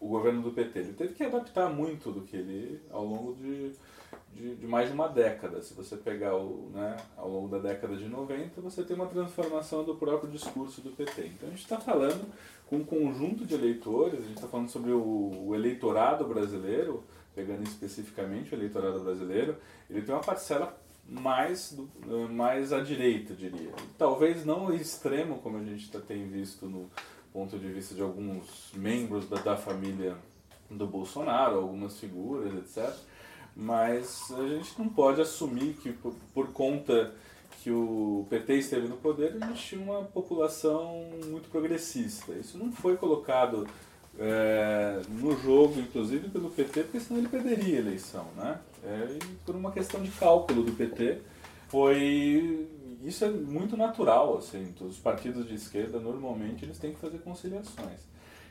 o, governo do PT, ele teve que adaptar muito do que ele, ao longo de, de, de, mais de uma década. Se você pegar o, né, ao longo da década de 90, você tem uma transformação do próprio discurso do PT. Então a gente está falando com um conjunto de eleitores, a gente está falando sobre o, o eleitorado brasileiro, pegando especificamente o eleitorado brasileiro, ele tem uma parcela mais, mais à direita, diria. Talvez não extremo, como a gente tá, tem visto no ponto de vista de alguns membros da, da família do Bolsonaro, algumas figuras, etc. Mas a gente não pode assumir que por, por conta que o PT esteve no poder, a gente tinha uma população muito progressista. Isso não foi colocado é, no jogo, inclusive pelo PT, porque senão ele perderia a eleição, né? É, por uma questão de cálculo do PT, foi isso é muito natural, assim, os partidos de esquerda normalmente eles têm que fazer conciliações.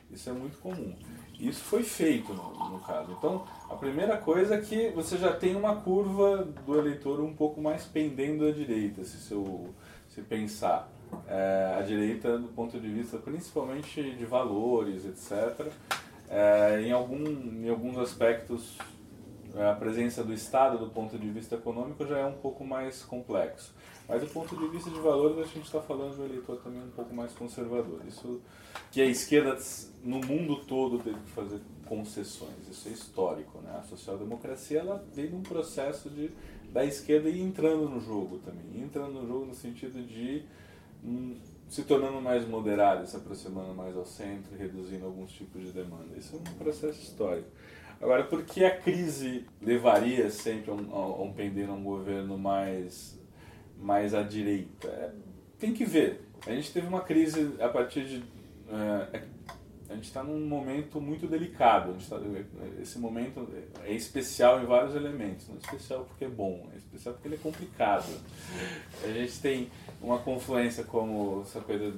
Isso é muito comum. Isso foi feito no, no caso. Então, a primeira coisa é que você já tem uma curva do eleitor um pouco mais pendendo à direita, se, seu, se pensar é, a direita do ponto de vista principalmente de valores, etc. É, em, algum, em alguns aspectos, a presença do Estado do ponto de vista econômico já é um pouco mais complexo. Mas do ponto de vista de valores, a gente está falando de um eleitor também um pouco mais conservador. Isso que a esquerda no mundo todo teve que fazer concessões, isso é histórico. Né? A social-democracia ela veio num processo de, da esquerda ir entrando no jogo também, entrando no jogo no sentido de se tornando mais moderado, se aproximando mais ao centro reduzindo alguns tipos de demanda. Isso é um processo histórico. Agora, por que a crise levaria sempre a um, a um pender a um governo mais, mais à direita? É, tem que ver. A gente teve uma crise a partir de. É, a gente está num momento muito delicado. Tá, esse momento é especial em vários elementos. Não é especial porque é bom, é especial porque ele é complicado. A gente tem uma confluência como essa coisa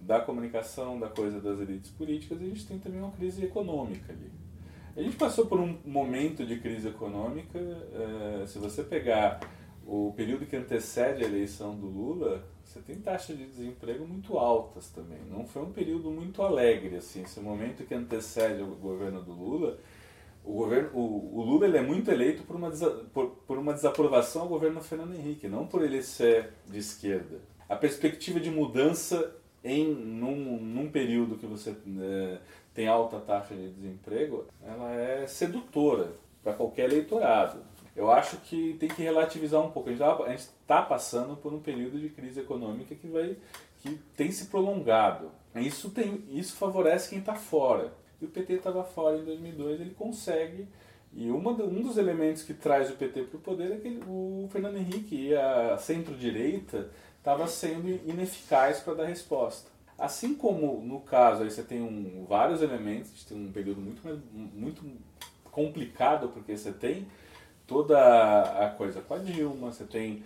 da comunicação, da coisa das elites políticas, a gente tem também uma crise econômica ali. A gente passou por um momento de crise econômica, é, se você pegar o período que antecede a eleição do Lula, você tem taxas de desemprego muito altas também. Não foi um período muito alegre, assim. Esse momento que antecede o governo do Lula, o, governo, o, o Lula ele é muito eleito por uma, por, por uma desaprovação ao governo Fernando Henrique, não por ele ser de esquerda. A perspectiva de mudança em num, num período que você é, tem alta taxa de desemprego, ela é sedutora para qualquer eleitorado. Eu acho que tem que relativizar um pouco. A gente está passando por um período de crise econômica que vai que tem se prolongado. Isso tem isso favorece quem está fora. E o PT estava fora em 2002, ele consegue e uma, um dos elementos que traz o PT para o poder é que o Fernando Henrique e a centro-direita estava sendo ineficaz para dar resposta. Assim como no caso aí você tem um, vários elementos, tem um período muito, muito complicado porque você tem toda a coisa com a Dilma, você tem.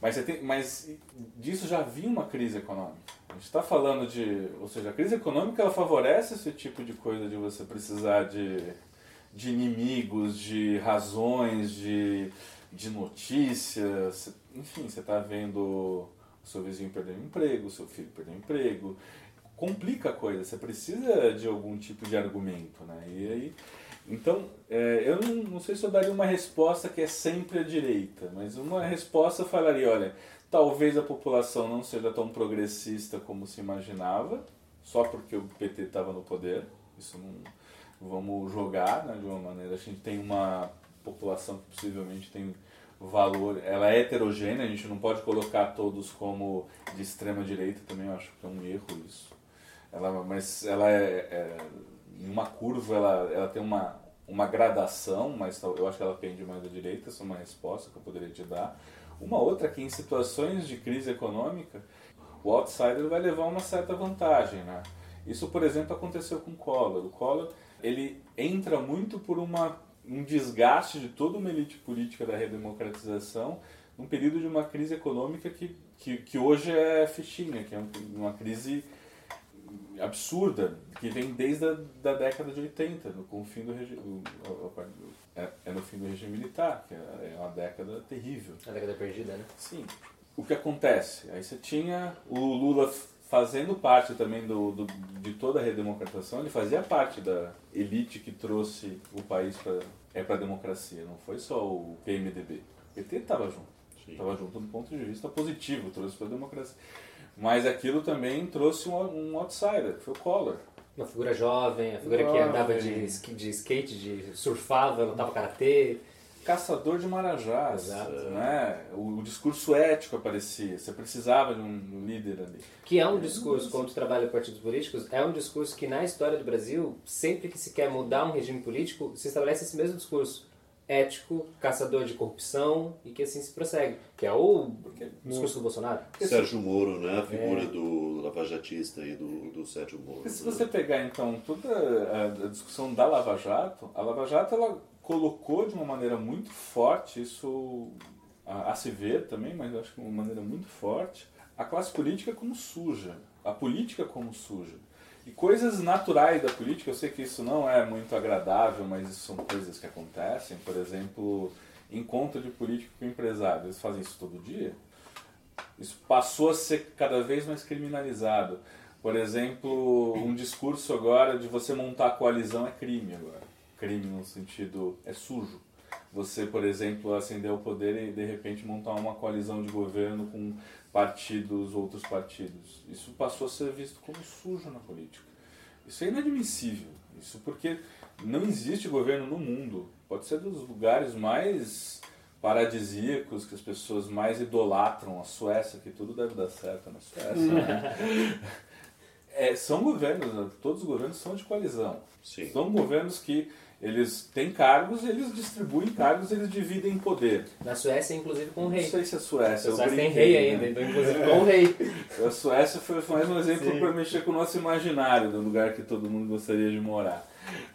Mas, você tem, mas disso já vinha uma crise econômica. A gente está falando de. Ou seja, a crise econômica ela favorece esse tipo de coisa de você precisar de, de inimigos, de razões, de, de notícias. Enfim, você está vendo o seu vizinho perder o emprego, o seu filho perder o emprego. Complica a coisa, você precisa de algum tipo de argumento. Né? E aí então, é, eu não, não, sei se eu daria uma resposta que é sempre a direita, mas uma resposta falaria, olha, talvez a população não seja tão progressista como se imaginava, só porque o PT estava no poder, isso não vamos jogar né, de uma maneira, a gente tem uma população que possivelmente tem valor, ela é heterogênea, a gente não pode colocar todos como de extrema direita, também eu acho que é um erro isso. Ela, mas ela é, é em uma curva ela, ela tem uma, uma gradação, mas eu acho que ela pende mais da direita, essa é uma resposta que eu poderia te dar. Uma outra que em situações de crise econômica, o outsider vai levar uma certa vantagem, né? Isso, por exemplo, aconteceu com o Collor. O Collor, ele entra muito por uma, um desgaste de toda uma elite política da redemocratização num período de uma crise econômica que, que, que hoje é fichinha, que é uma crise absurda que vem desde a da década de 80, no, com o fim do regime. É, é, no fim do regime militar, que é, é uma década terrível. A década perdida, né? Sim. O que acontece? Aí você tinha o Lula fazendo parte também do, do, de toda a redemocratização, ele fazia parte da elite que trouxe o país para é a democracia, não foi só o PMDB. O PT estava junto. Estava junto do ponto de vista positivo, trouxe para a democracia. Mas aquilo também trouxe um, um outsider, que foi o Collor. Uma figura jovem, a figura jovem. que andava de, de skate, de surfava, lutava karatê. Caçador de marajás, Exato. né? O, o, discurso ético aparecia, você precisava de um líder ali. Que é um discurso, quando trabalha partidos políticos, é um discurso que na história do Brasil, sempre que se quer mudar um regime político, se estabelece esse mesmo discurso ético, caçador de corrupção e que assim se prossegue. Que é o discurso do Bolsonaro. Sérgio Moro, né? A figura é. do lavajatista e do, do Sérgio Moro. Porque se né? você pegar então toda a discussão da Lava Jato, a Lava Jato ela colocou de uma maneira muito forte, isso a, a se ver também, mas eu acho que de uma maneira muito forte, a classe política como suja, a política como suja. E coisas naturais da política, eu sei que isso não é muito agradável, mas isso são coisas que acontecem. Por exemplo, encontro de político com empresário. Eles fazem isso todo dia. Isso passou a ser cada vez mais criminalizado. Por exemplo, um discurso agora de você montar coalizão é crime agora. Crime no sentido é sujo. Você, por exemplo, acender o poder e de repente montar uma coalizão de governo com partidos, outros partidos. Isso passou a ser visto como sujo na política. Isso é inadmissível. Isso porque não existe governo no mundo. Pode ser dos lugares mais paradisíacos que as pessoas mais idolatram. A Suécia, que tudo deve dar certo na Suécia. Né? é, são governos, todos os governos são de coalizão. Sim. São governos que eles têm cargos, eles distribuem cargos, eles dividem poder. Na Suécia, inclusive, com o rei. Não sei se é Suécia. A Suécia tem rei né? ainda, então, inclusive com o rei. A Suécia foi mais um exemplo para mexer com o nosso imaginário do lugar que todo mundo gostaria de morar.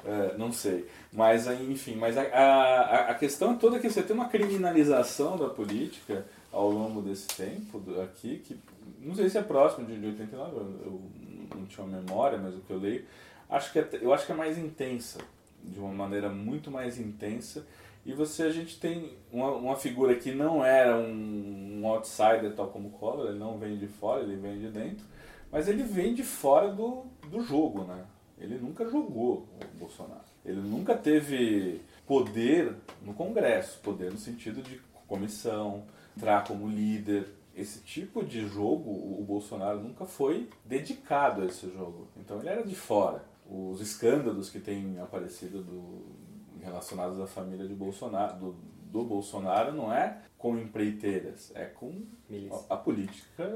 É, não sei. Mas, enfim, mas a, a, a questão é toda que você tem uma criminalização da política ao longo desse tempo aqui, que não sei se é próximo de, de 89, eu, eu não tinha uma memória, mas o que eu leio, acho que é, eu acho que é mais intensa, de uma maneira muito mais intensa. E você, a gente tem uma, uma figura que não era um, um outsider tal como Collor, ele não vem de fora, ele vem de dentro, mas ele vem de fora do, do jogo, né? Ele nunca jogou o Bolsonaro. Ele nunca teve poder no Congresso, poder no sentido de comissão, entrar como líder. Esse tipo de jogo, o Bolsonaro nunca foi dedicado a esse jogo. Então ele era de fora. Os escândalos que têm aparecido do, relacionados à família de Bolsonaro, do, do Bolsonaro não é com empreiteiras, é com a, a política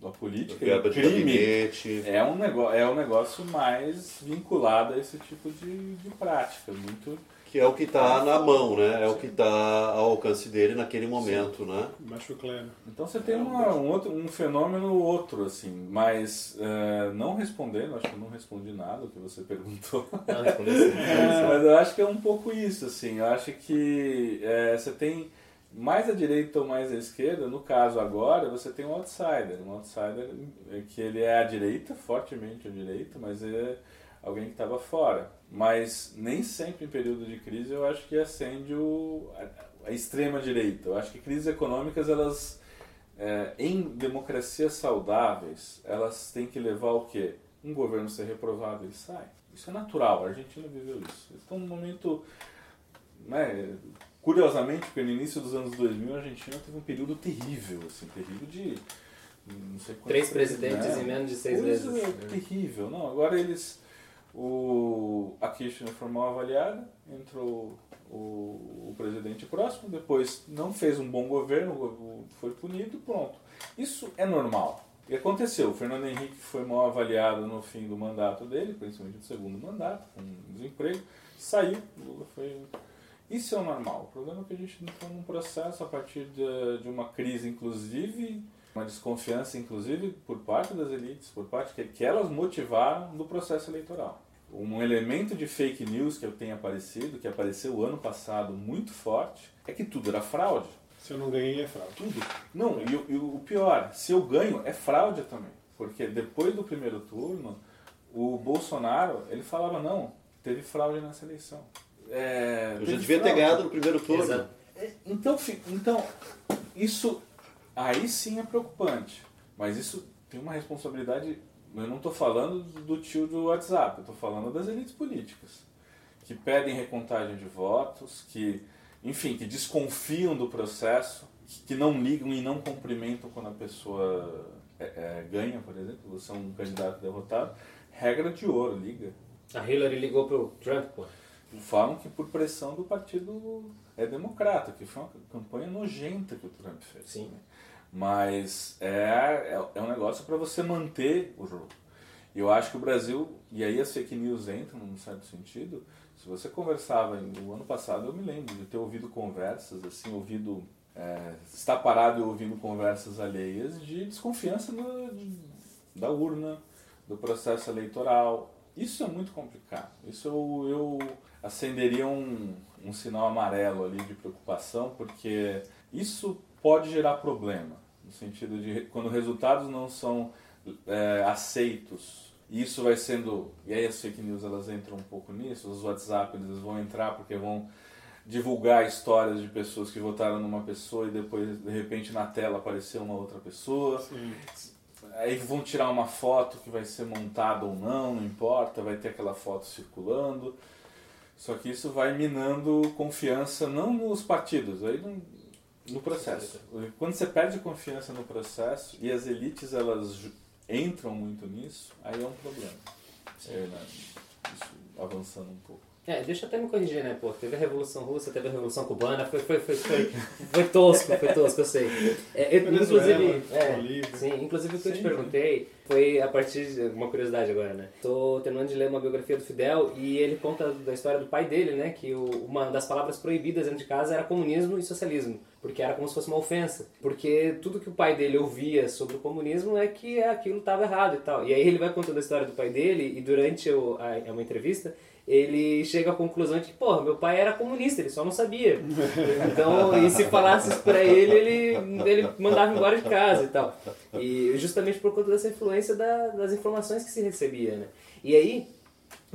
a política e o crime. é um negócio é um negócio mais vinculado a esse tipo de, de prática muito que é o que está na mão, né? É o que está ao alcance dele naquele momento, Sim. né? Baixo. Então você tem uma, um, outro, um fenômeno outro, assim, mas uh, não respondendo, acho que eu não respondi nada o que você perguntou. Não, respondi sim. mas eu acho que é um pouco isso, assim, eu acho que é, você tem mais à direita ou mais à esquerda, no caso agora, você tem um outsider. Um outsider que ele é à direita, fortemente à direita, mas é alguém que estava fora. Mas nem sempre em período de crise eu acho que acende o, a, a extrema direita. Eu acho que crises econômicas, elas, é, em democracias saudáveis, elas têm que levar o quê? Um governo ser reprovado e sai. Isso é natural, a Argentina viveu isso. Então, num momento né, Curiosamente, porque no início dos anos 2000 a Argentina teve um período terrível, assim, terrível de Três presidentes né? em menos de seis Coisa meses. terrível. Não, agora eles. O, a Kirchner foi mal avaliada, entrou o, o presidente próximo, depois não fez um bom governo, foi punido, pronto. Isso é normal. E aconteceu, o Fernando Henrique foi mal avaliado no fim do mandato dele, principalmente no segundo mandato, com desemprego, saiu, Lula foi isso é o normal. O problema é que a gente entrou num processo a partir de, de uma crise, inclusive, uma desconfiança, inclusive, por parte das elites, por parte que, que elas motivaram no processo eleitoral. Um elemento de fake news que eu tenho aparecido, que apareceu o ano passado muito forte, é que tudo era fraude. Se eu não ganhei, é fraude. Tudo. Não, e, e o pior, se eu ganho, é fraude também. Porque depois do primeiro turno, o Bolsonaro, ele falava, não, teve fraude nessa eleição. É, eu já devia ter ganhado no primeiro turno. Exato. É, então, então, isso aí sim é preocupante. Mas isso tem uma responsabilidade. Eu não estou falando do tio do WhatsApp, eu estou falando das elites políticas. Que pedem recontagem de votos, que, enfim, que desconfiam do processo, que não ligam e não cumprimentam quando a pessoa é, é, ganha, por exemplo, você é um candidato derrotado. Regra de ouro, liga. A Hillary ligou pro Trump, pô falam que por pressão do partido é democrata, que foi uma campanha nojenta que o Trump fez. Sim. Né? Mas é, é, é, um negócio para você manter o jogo. Eu acho que o Brasil, e aí as fake news entram num certo sentido, se você conversava no ano passado, eu me lembro de ter ouvido conversas, assim, ouvido, é, estar parado e ouvindo conversas alheias de desconfiança no, de, da urna, do processo eleitoral. Isso é muito complicado. Isso eu, eu acenderia um, um sinal amarelo ali de preocupação, porque isso pode gerar problema, no sentido de quando resultados não são é, aceitos, isso vai sendo, e aí as fake news elas entram um pouco nisso, os WhatsApp eles vão entrar porque vão divulgar histórias de pessoas que votaram numa pessoa e depois de repente na tela apareceu uma outra pessoa. Sim. Aí vão tirar uma foto que vai ser montada ou não, não importa, vai ter aquela foto circulando. Só que isso vai minando confiança não nos partidos, aí no, no processo. Quando você perde confiança no processo e as elites elas entram muito nisso, aí é um problema. É, né? Isso avançando um pouco. É, deixa eu até me corrigir, né, pô? Teve a Revolução Russa, teve a Revolução Cubana, foi, foi, foi, foi, foi tosco, foi tosco, eu sei. É, eu, inclusive, é, sim, inclusive o que eu te perguntei foi a partir de uma curiosidade agora, né? Tô terminando de ler uma biografia do Fidel e ele conta da história do pai dele, né? Que o, uma das palavras proibidas dentro de casa era comunismo e socialismo, porque era como se fosse uma ofensa. Porque tudo que o pai dele ouvia sobre o comunismo é que aquilo estava errado e tal. E aí ele vai contando a história do pai dele e durante o, a, uma entrevista ele chega à conclusão de que, porra, meu pai era comunista, ele só não sabia. Então, e se falasse isso pra ele, ele, ele mandava embora de casa e tal. E justamente por conta dessa influência da, das informações que se recebia, né? E aí,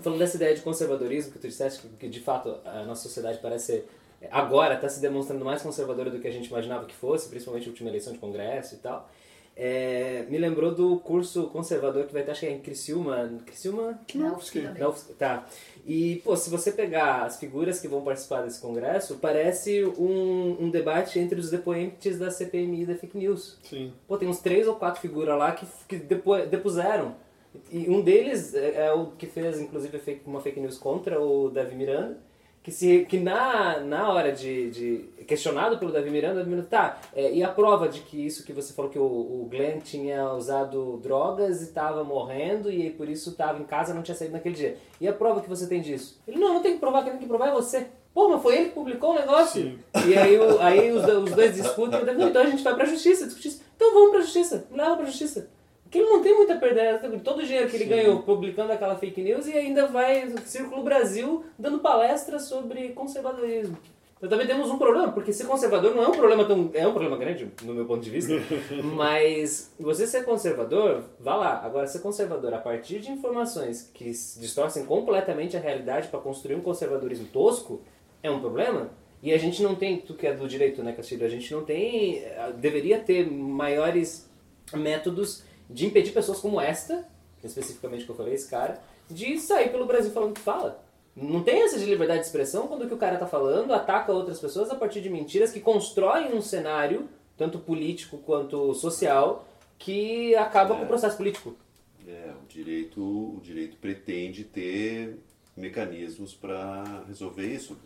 falando dessa ideia de conservadorismo que tu disseste, que de fato a nossa sociedade parece ser, agora está se demonstrando mais conservadora do que a gente imaginava que fosse, principalmente a última eleição de congresso e tal. É, me lembrou do curso conservador que vai ter, acho que é em Criciúma. Criciúma? Knofsky. Knofsky, Tá. E, pô, se você pegar as figuras que vão participar desse congresso, parece um, um debate entre os depoentes da CPMI da fake news. Sim. Pô, tem uns três ou quatro figuras lá que, que depo, depuseram. E um deles é, é o que fez, inclusive, fake- uma fake news contra o Davi Miranda, que, se, que na, na hora de, de. questionado pelo Davi Miranda, Davi Miranda, tá, é, e a prova de que isso que você falou que o, o Glenn tinha usado drogas e estava morrendo e por isso estava em casa não tinha saído naquele dia. E a prova que você tem disso? Ele, não, não tem que provar, quem tem que provar é você. Pô, mas foi ele que publicou o negócio? Sim. E aí, o- aí os, os dois discutem, o Davi, não, então a gente vai pra justiça, justiça. Então vamos pra justiça, leva pra justiça. Porque ele não tem muita perda, todo o dinheiro que ele ganhou publicando aquela fake news e ainda vai no Círculo Brasil dando palestras sobre conservadorismo. Então também temos um problema, porque ser conservador não é um problema tão. É um problema grande, no meu ponto de vista. mas você ser conservador, vá lá. Agora, ser conservador a partir de informações que distorcem completamente a realidade para construir um conservadorismo tosco é um problema. E a gente não tem, tu que é do direito, né, Castilho? A gente não tem. eh, Deveria ter maiores métodos de impedir pessoas como esta, especificamente que eu falei, esse cara, de sair pelo Brasil falando o que fala. Não tem essa de liberdade de expressão quando o que o cara tá falando ataca outras pessoas a partir de mentiras que constroem um cenário, tanto político quanto social, que acaba com o processo político. É, o direito, o direito pretende ter mecanismos para resolver isso.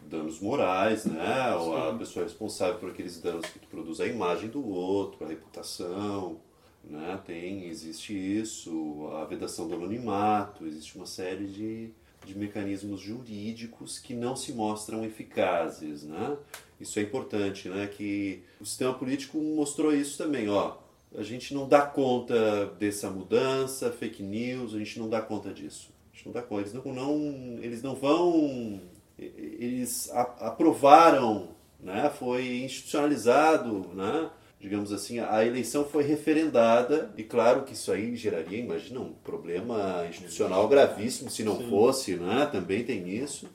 Danos morais, né? Ou a pessoa é responsável por aqueles danos que tu produz à imagem do outro, a reputação, né? Tem, existe isso, a vedação do anonimato, existe uma série de, de mecanismos jurídicos que não se mostram eficazes, né? Isso é importante, né? Que o sistema político mostrou isso também, ó. A gente não dá conta dessa mudança, fake news, a gente não dá conta disso. A gente não dá conta. Eles não, não, eles não vão. Eles aprovaram, né? foi institucionalizado, né? Digamos assim, a eleição foi referendada e claro que isso aí geraria, imagina, um problema institucional gravíssimo se não fosse, né? também tem isso.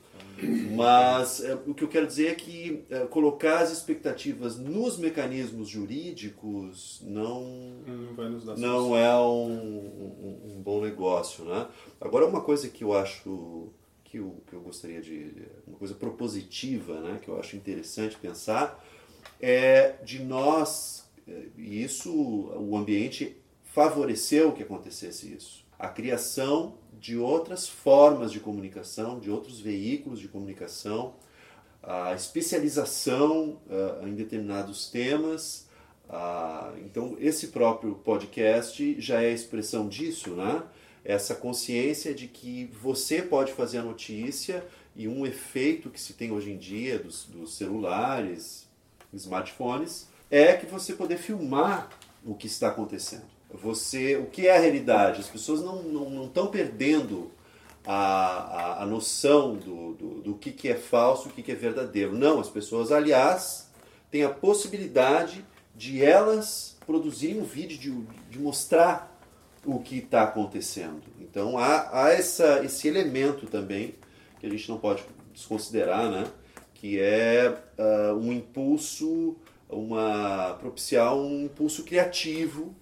Mas é, o que eu quero dizer é que é, colocar as expectativas nos mecanismos jurídicos não, Não vai nos dar não é um, um, um bom negócio, né? Agora uma coisa que eu acho que eu, que eu gostaria de uma coisa propositiva, né? Que eu acho interessante pensar é de nós e isso o ambiente favoreceu que acontecesse isso, a criação de outras formas de comunicação, de outros veículos de comunicação, a especialização ah, em determinados temas. Então, esse próprio podcast já é a expressão disso, né? Essa consciência de que você pode fazer a notícia e um efeito que se tem hoje em dia dos, dos celulares, smartphones, é que você poder filmar o que está acontecendo. Você, o que é a realidade? As pessoas não estão não, não perdendo a, a, a noção do, do, do que, que é falso o que, que é verdadeiro. Não, as pessoas, aliás, têm a possibilidade de elas produzirem um vídeo, de, de mostrar o que está acontecendo. Então há, há essa, esse elemento também que a gente não pode desconsiderar, né? Que é ah, um impulso, uma propiciar um impulso criativo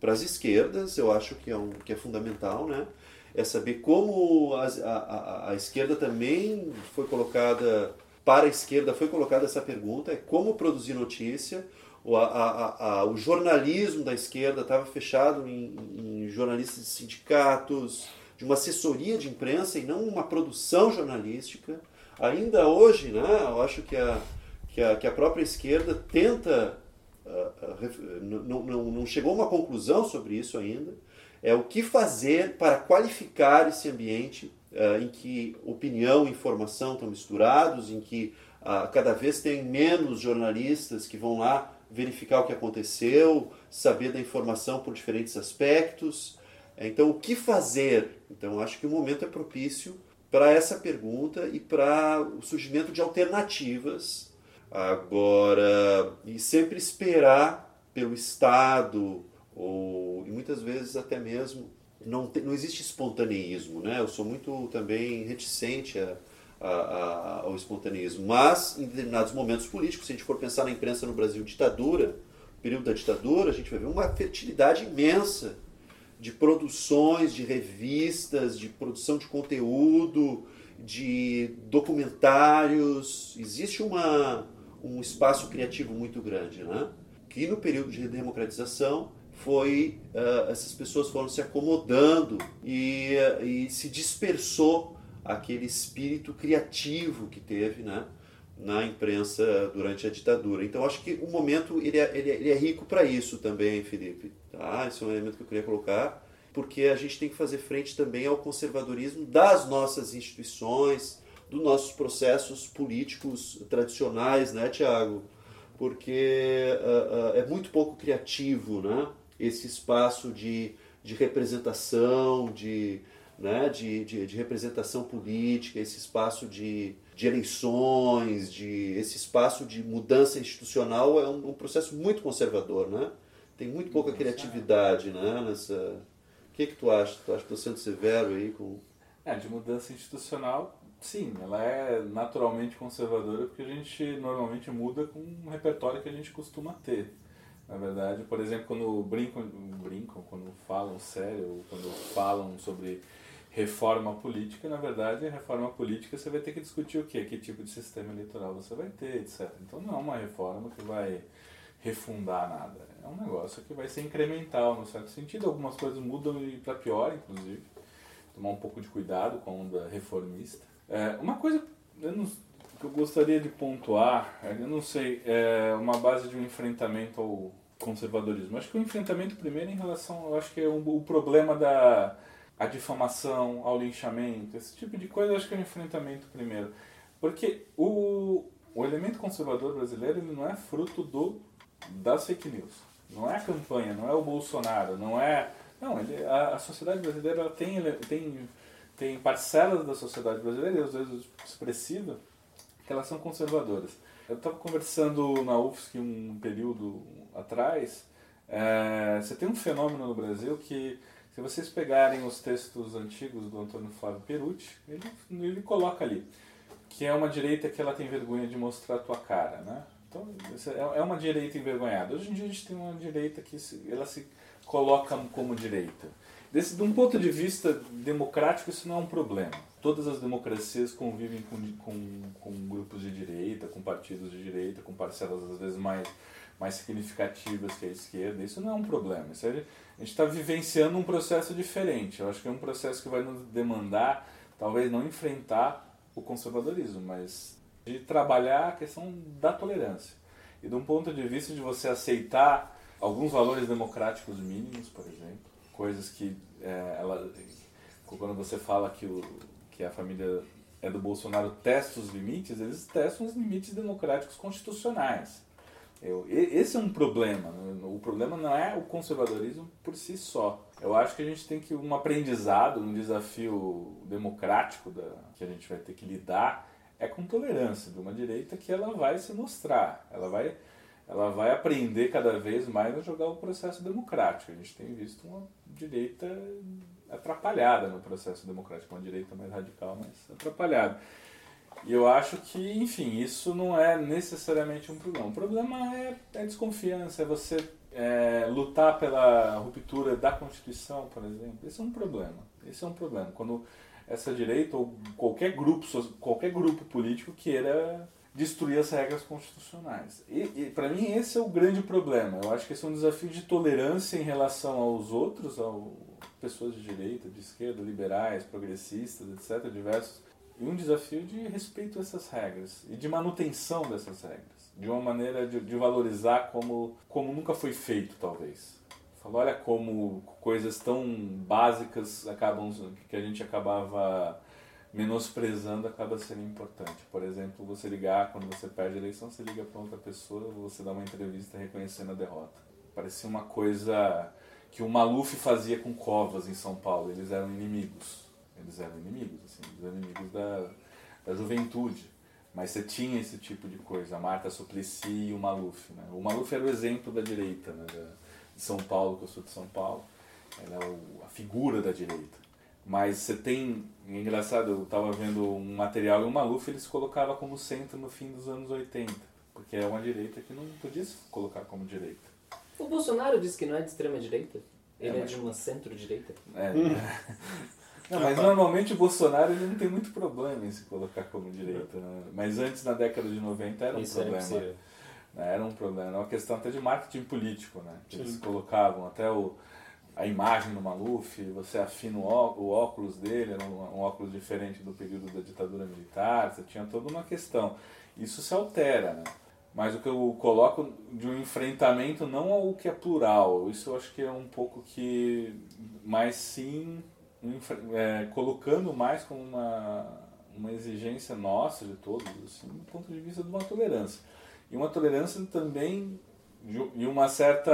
para as esquerdas, eu acho que é, um, que é fundamental, né? É saber como a, a, a esquerda também foi colocada, para a esquerda foi colocada essa pergunta, é como produzir notícia, o, a, a, a, o jornalismo da esquerda estava fechado em, em jornalistas de sindicatos, de uma assessoria de imprensa e não uma produção jornalística. Ainda hoje, né, eu acho que a, que a, que a própria esquerda tenta, ah, ah, ref- não, não, não chegou a uma conclusão sobre isso ainda, é o que fazer para qualificar esse ambiente ah, em que opinião e informação estão misturados, em que ah, cada vez tem menos jornalistas que vão lá verificar o que aconteceu, saber da informação por diferentes aspectos. Então, o que fazer? Então, acho que o momento é propício para essa pergunta e para o surgimento de alternativas. Agora, e sempre esperar pelo Estado, ou e muitas vezes até mesmo não, não existe espontaneísmo, né? Eu sou muito também reticente a, a, a, ao espontaneísmo, mas em determinados momentos políticos, se a gente for pensar na imprensa no Brasil ditadura, período da ditadura, a gente vai ver uma fertilidade imensa de produções, de revistas, de produção de conteúdo, de documentários. Existe uma, um espaço criativo muito grande, né? Que no período de democratização foi uh, essas pessoas foram se acomodando e, uh, e se dispersou aquele espírito criativo que teve, né? Na imprensa durante a ditadura. Então acho que o momento ele é, ele é, ele é rico para isso também, Felipe. Tá? Esse é um elemento que eu queria colocar, porque a gente tem que fazer frente também ao conservadorismo das nossas instituições, dos nossos processos políticos tradicionais, né, Tiago? Porque uh, uh, é muito pouco criativo, né? Esse espaço de, de representação, de, né, de, de, de representação política, esse espaço de, de eleições, de esse espaço de mudança institucional é um, um processo muito conservador, né? Tem muito pouca criatividade, né? Nessa, o que que tu acha? Tu acha que estou sendo severo aí com? É, de mudança institucional, sim, ela é naturalmente conservadora porque a gente normalmente muda com um repertório que a gente costuma ter. Na verdade, por exemplo, quando brincam, brincam quando falam sério, quando falam sobre reforma política, na verdade, a reforma política você vai ter que discutir o quê? Que tipo de sistema eleitoral você vai ter, etc. Então não é uma reforma que vai refundar nada. É um negócio que vai ser incremental, no certo sentido. Algumas coisas mudam e para pior, inclusive. Tomar um pouco de cuidado com a onda reformista. É, uma coisa eu não, que eu gostaria de pontuar, eu não sei, é uma base de um enfrentamento ao conservadorismo. Acho que o enfrentamento primeiro em relação, eu acho que é um, o problema da a difamação, ao linchamento, esse tipo de coisa, acho que é o enfrentamento primeiro. Porque o, o elemento conservador brasileiro ele não é fruto do das fake news. Não é a campanha, não é o Bolsonaro, não é. Não, ele, a, a sociedade brasileira tem, tem, tem parcelas da sociedade brasileira, às vezes expressiva, que elas são conservadoras. Eu estava conversando na UFSC um período atrás, é, você tem um fenômeno no Brasil que se vocês pegarem os textos antigos do Antônio Flávio Perucci, ele, ele coloca ali que é uma direita que ela tem vergonha de mostrar a tua cara, né? Então, é, é uma direita envergonhada. Hoje em dia a gente tem uma direita que se, ela se coloca como direita. Desse, de um ponto de vista democrático, isso não é um problema. Todas as democracias convivem com, com, com grupos de direita, com partidos de direita, com parcelas às vezes mais, mais significativas que a esquerda. Isso não é um problema. Isso é, a gente está vivenciando um processo diferente. Eu acho que é um processo que vai nos demandar, talvez não enfrentar o conservadorismo, mas de trabalhar a questão da tolerância. E de um ponto de vista de você aceitar alguns valores democráticos mínimos, por exemplo, coisas que é, ela, quando você fala que, o, que a família é do Bolsonaro testa os limites, eles testam os limites democráticos constitucionais. Eu, esse é um problema. Né? O problema não é o conservadorismo por si só. Eu acho que a gente tem que um aprendizado, um desafio democrático da, que a gente vai ter que lidar é com tolerância de uma direita que ela vai se mostrar, ela vai, ela vai aprender cada vez mais a jogar o processo democrático. A gente tem visto uma direita atrapalhada no processo democrático, uma direita mais radical, mas atrapalhada. E eu acho que, enfim, isso não é necessariamente um problema. O problema é, é desconfiança, é você é, lutar pela ruptura da Constituição, por exemplo. Esse é um problema. Esse é um problema. Quando essa direita ou qualquer grupo, qualquer grupo político queira destruir as regras constitucionais. E, e para mim esse é o grande problema. Eu acho que esse é um desafio de tolerância em relação aos outros, ao pessoas de direita, de esquerda, liberais, progressistas, etc, diversos e um desafio de respeito a essas regras e de manutenção dessas regras, de uma maneira de, de valorizar como, como nunca foi feito, talvez. Falou, olha como coisas tão básicas acabam que a gente acabava menosprezando acaba sendo importante. Por exemplo, você ligar quando você perde a eleição, você liga para outra pessoa, você dá uma entrevista reconhecendo a derrota. Parecia uma coisa que o Maluf fazia com Covas em São Paulo, eles eram inimigos Eles eram inimigos, assim, eles eram inimigos da, da juventude. Mas você tinha esse tipo de coisa, a Marta Suplicy e o Maluf. Né? O Maluf era o exemplo da direita, né? de São Paulo, que eu sou de São Paulo. Ela é o, a figura da direita. Mas você tem, é engraçado, eu estava vendo um material e o Maluf ele se colocava como centro no fim dos anos 80, porque é uma direita que não podia se colocar como direita. O Bolsonaro disse que não é de extrema direita. Ele É, é, mas- de uma centro-direita. É. Não, mas normalmente o Bolsonaro ele não tem muito problema em se colocar como direita. Né? Mas antes, na década de 90, era um Isso é problema. impossível. né? Era um problema, era uma questão até de marketing político, né? Que eles colocavam até o, a imagem do Maluf, você afina o, ó- o óculos dele, era um, um óculos diferente do período da ditadura militar, você tinha toda uma questão. Isso se altera, né? Mas o que eu coloco de um enfrentamento não ao que é plural, isso eu acho que é um pouco que, mas sim é, colocando mais como uma, uma exigência nossa de todos, assim, do ponto de vista de uma tolerância. E uma tolerância também e uma certa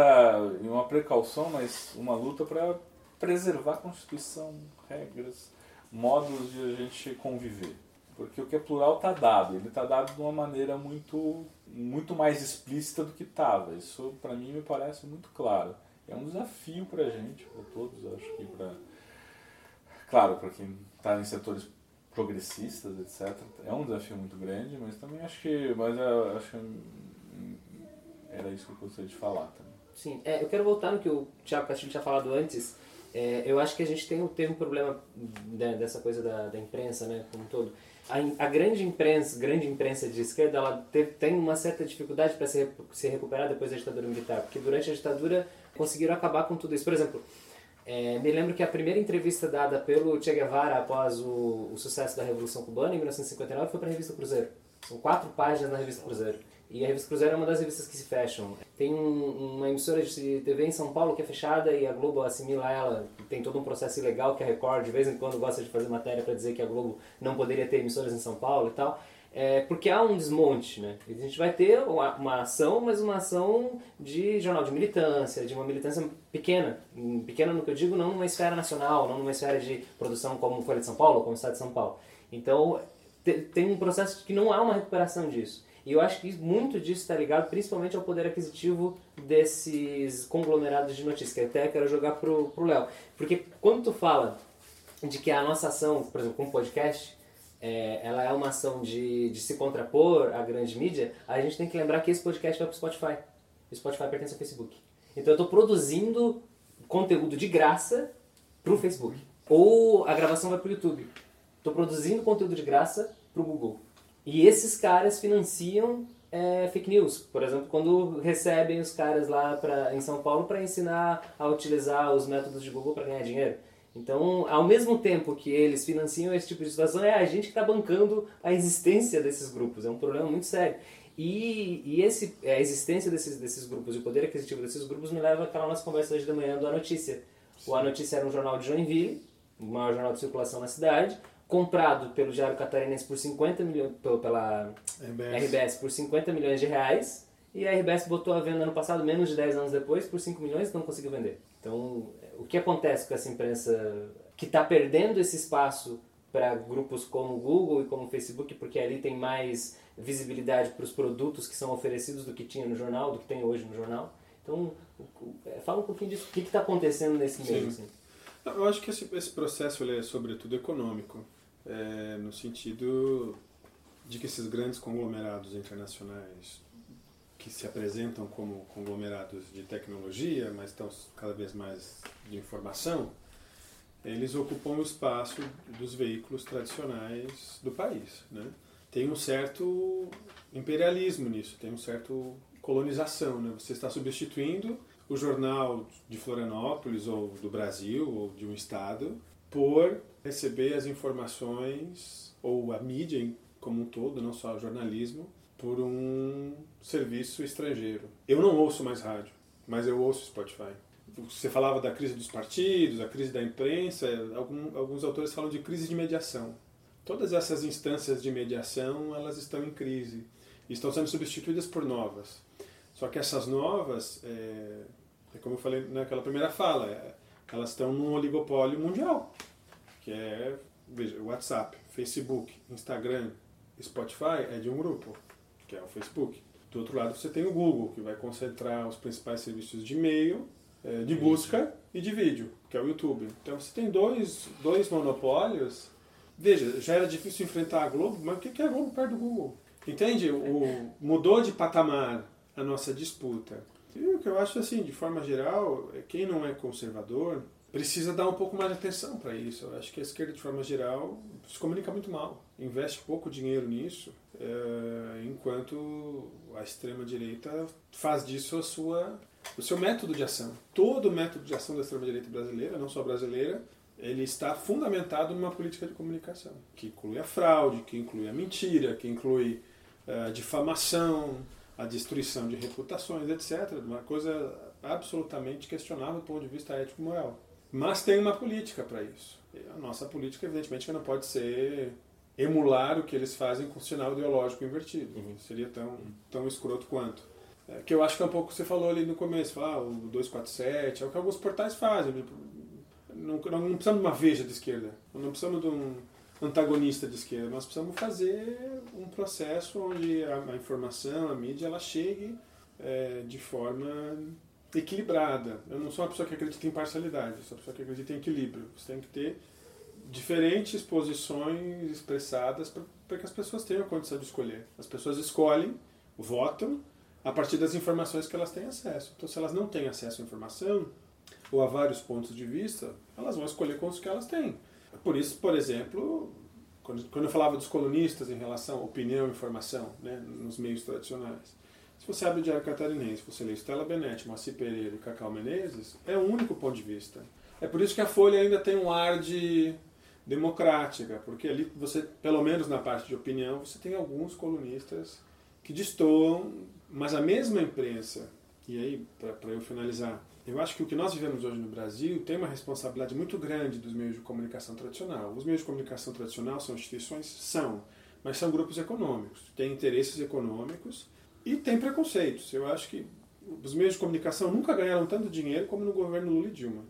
e uma precaução, mas uma luta para preservar a Constituição, regras, modos de a gente conviver. Porque o que é plural está dado, ele está dado de uma maneira muito, muito mais explícita do que estava. Isso, para mim, me parece muito claro. É um desafio para a gente, para todos, acho que para. Claro, para quem está em setores progressistas, etc. É um desafio muito grande, mas também acho que. Mas eu acho que hum, era isso que eu gostaria de falar também. Sim, é, eu quero voltar no que o Thiago Castilho tinha falado antes. É, eu acho que a gente tem, teve um problema né, dessa coisa da, da imprensa, né, como um todo. A, a grande imprensa, grande imprensa de esquerda, ela tem uma certa dificuldade para se, se recuperar depois da ditadura militar, porque durante a ditadura conseguiram acabar com tudo isso. Por exemplo, é, me lembro que a primeira entrevista dada pelo Che Guevara após o, o sucesso da Revolução Cubana, em 1959, foi para a revista Cruzeiro. São quatro páginas na revista Cruzeiro. E a revista Cruzeiro é uma das revistas que se fecham. Tem um- uma emissora de TV em São Paulo que é fechada e a Globo assimila ela. Tem todo um processo ilegal que a Record de vez em quando gosta de fazer matéria para dizer que a Globo não poderia ter emissoras em São Paulo e tal. É, porque há um desmonte, né? A gente vai ter uma, uma ação, mas uma ação de jornal de militância, de uma militância pequena. Pequena no que eu digo, não numa esfera nacional, não numa esfera de produção como Folha de São Paulo, como o Estado de São Paulo. Então, te- tem um processo que não há uma recuperação disso. E eu acho que muito disso está ligado principalmente ao poder aquisitivo desses conglomerados de notícias, que até quero jogar pro Léo. Porque quando tu fala de que a nossa ação, por exemplo, com o podcast, é, ela é uma ação de, de se contrapor à grande mídia, a gente tem que lembrar que esse podcast vai pro Spotify. O Spotify pertence ao Facebook. Então eu estou produzindo conteúdo de graça pro Facebook. Ou a gravação vai pro YouTube. Estou produzindo conteúdo de graça pro Google. E esses caras financiam é, fake news. Por exemplo, quando recebem os caras lá pra, em São Paulo para ensinar a utilizar os métodos de Google para ganhar dinheiro. Então, ao mesmo tempo que eles financiam esse tipo de situação, é a gente que está bancando a existência desses grupos. É um problema muito sério. E, e esse, a existência desses, desses grupos e o poder aquisitivo desses grupos me leva àquela nossa conversa hoje de manhã do A Notícia. O A Notícia era um jornal de Joinville, o maior jornal de circulação na cidade, comprado pelo Diário Catarinense por 50 milhões, pela RBS. RBS por 50 milhões de reais e a RBS botou a venda ano passado, menos de 10 anos depois, por 5 milhões e não conseguiu vender. Então, o que acontece com essa imprensa que está perdendo esse espaço para grupos como o Google e como o Facebook, porque ali tem mais visibilidade para os produtos que são oferecidos do que tinha no jornal, do que tem hoje no jornal. Então, é, fala um pouquinho disso, o que está acontecendo nesse meio. Sim. Assim. Eu acho que esse, esse processo é sobretudo econômico, é, no sentido de que esses grandes conglomerados internacionais que se apresentam como conglomerados de tecnologia, mas estão cada vez mais de informação, eles ocupam o espaço dos veículos tradicionais do país. Né? Tem um certo imperialismo nisso, tem um certo colonização. Né? Você está substituindo o jornal de Florianópolis ou do Brasil ou de um estado por receber as informações ou a mídia como um todo, não só o jornalismo, por um serviço estrangeiro. Eu não ouço mais rádio, mas eu ouço Spotify. Você falava da crise dos partidos, a crise da imprensa, algum- alguns autores falam de crise de mediação. Todas essas instâncias de mediação, elas estão em crise estão sendo substituídas por novas. Só que essas novas, é, é como eu falei naquela primeira fala, é, elas estão num oligopólio mundial, que é veja, WhatsApp, Facebook, Instagram, Spotify é de um grupo, que é o Facebook. Do outro lado você tem o Google, que vai concentrar os principais serviços de e-mail, eh, de busca e de vídeo, que é o YouTube. Então você tem dois, dois monopólios. Veja, já era difícil enfrentar a Globo, mas o que é a Globo perto do Google? Entende? O, mudou de patamar a noa disputa. E o que eu acho assim, de forma geral, é quem não é conservador precisa dar um pouco mais de atenção para isso. Eu acho que a esquerda, de forma geral, se comunica muito mal, investe pouco dinheiro nisso, é, enquanto a extrema-direita faz disso a sua, o seu método de ação. Todo o método de ação da extrema-direita brasileira, não só brasileira, ele está fundamentado numa política de comunicação, que inclui a fraude, que inclui a mentira, que inclui a difamação, a destruição de reputações, etc. Uma coisa absolutamente questionável do ponto de vista ético-moral. Mas tem uma política para isso. A nossa política, evidentemente, não pode ser emular o que eles fazem com sinal ideológico invertido. Uhum. Seria tão, tão escroto quanto. É, que eu acho que é um pouco o que você falou ali no começo, ah, o 247, é o que alguns portais fazem. Não, não, não precisamos de uma veja de esquerda, não precisamos de um antagonista de esquerda, nós precisamos fazer um processo onde a, a informação, a mídia, ela chegue é, de forma equilibrada. Eu não sou uma pessoa que acredita em parcialidade, eu sou uma pessoa que acredita em equilíbrio. Você tem que ter diferentes posições expressadas para que as pessoas tenham a condição de escolher. As pessoas escolhem, votam, a partir das informações que elas têm acesso. Então, se elas não têm acesso à informação, ou a vários pontos de vista, elas vão escolher com os que elas têm. Por isso, por exemplo, quando, quando eu falava dos colunistas em relação à opinião e informação né, nos meios tradicionais, se você abre o Diário Catarinense, você lê Estela Benetti, Moacir Pereira e Cacau Menezes, é o único ponto de vista. É por isso que a Folha ainda tem um ar de democrática, porque ali você, pelo menos na parte de opinião, você tem alguns colunistas que destoam, mas a mesma imprensa, e aí, para eu finalizar, eu acho que o que nós vivemos hoje no Brasil tem uma responsabilidade muito grande dos meios de comunicação tradicional. Os meios de comunicação tradicional são instituições? São, mas são grupos econômicos, têm interesses econômicos e têm preconceitos. Eu acho que os meios de comunicação nunca ganharam tanto dinheiro como no governo Lula e Dilma.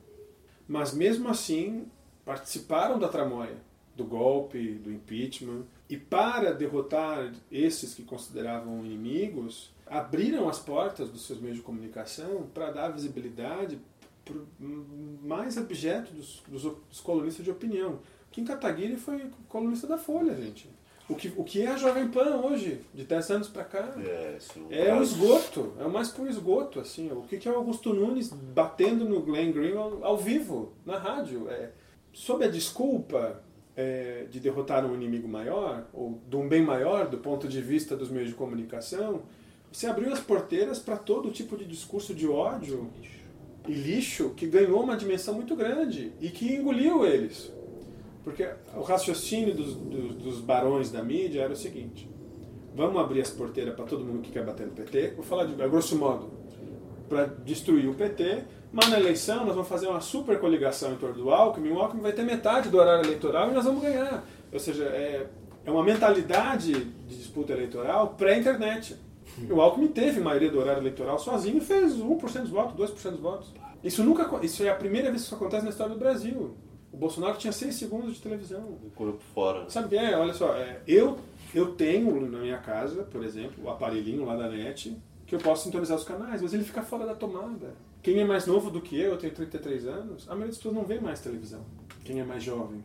Mas mesmo assim participaram da tramóia, do golpe, do impeachment. E para derrotar esses que consideravam inimigos, abriram as portas dos seus meios de comunicação para dar visibilidade para mais objeto dos, dos, dos, colunistas de opinião. Kim Kataguiri foi colunista da Folha, gente. O que, o que é a Jovem Pan hoje, de 10 anos para cá? É, é o esgoto, é mais puro esgoto. Assim. O que é o Augusto Nunes batendo no Glenn Green ao, ao vivo, na rádio? É, sob a desculpa é, de derrotar um inimigo maior, ou de um bem maior do ponto de vista dos meios de comunicação, você abriu as porteiras para todo tipo de discurso de ódio e lixo que ganhou uma dimensão muito grande e que engoliu eles. Porque o raciocínio dos, dos, dos barões da mídia era o seguinte: vamos abrir as porteiras para todo mundo que quer bater no PT, vou falar de a grosso modo, para destruir o PT, mas na eleição nós vamos fazer uma super coligação em torno do Alckmin, o Alckmin vai ter metade do horário eleitoral e nós vamos ganhar. Ou seja, é, é uma mentalidade de disputa eleitoral pré-internet. O Alckmin teve maioria do horário eleitoral sozinho e fez 1% dos votos, 2% dos votos. Isso nunca isso é a primeira vez que isso acontece na história do Brasil. O Bolsonaro tinha 6 segundos de televisão. O corpo fora. Sabe o que é? Olha só, é, eu, eu tenho na minha casa, por exemplo, o aparelhinho lá da NET, que eu posso sintonizar os canais, mas ele fica fora da tomada. Quem é mais novo do que eu, eu tenho 33 anos, a maioria das pessoas não vê mais televisão. Quem é mais jovem.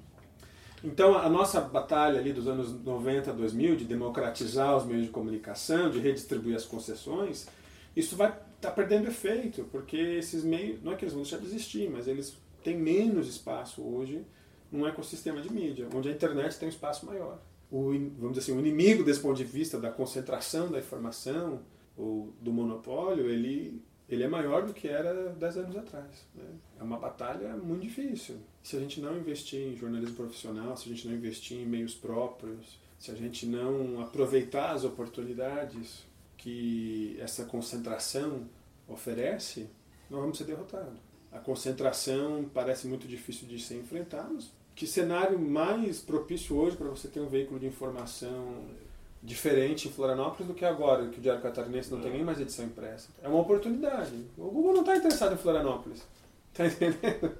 Então, a nossa batalha ali dos anos 90, 2000, de democratizar os meios de comunicação, de redistribuir as concessões, isso vai estar tá perdendo efeito, porque esses meios, não é que eles vão deixar de existir, mas eles têm menos espaço hoje num ecossistema de mídia, onde a internet tem um espaço maior. O, vamos dizer assim, o inimigo desse ponto de vista da concentração da informação ou do monopólio, ele ele é maior do que era 10 anos atrás. Né? É uma batalha muito difícil. Se a gente não investir em jornalismo profissional, se a gente não investir em meios próprios, se a gente não aproveitar as oportunidades que essa concentração oferece, nós vamos ser derrotados. A concentração parece muito difícil de ser enfrentada. Que cenário mais propício hoje para você ter um veículo de informação diferente em Florianópolis do que agora, que o Diário Catarinense não tem nem mais edição impressa. É uma oportunidade. O Google não está interessado em Florianópolis. Está entendendo?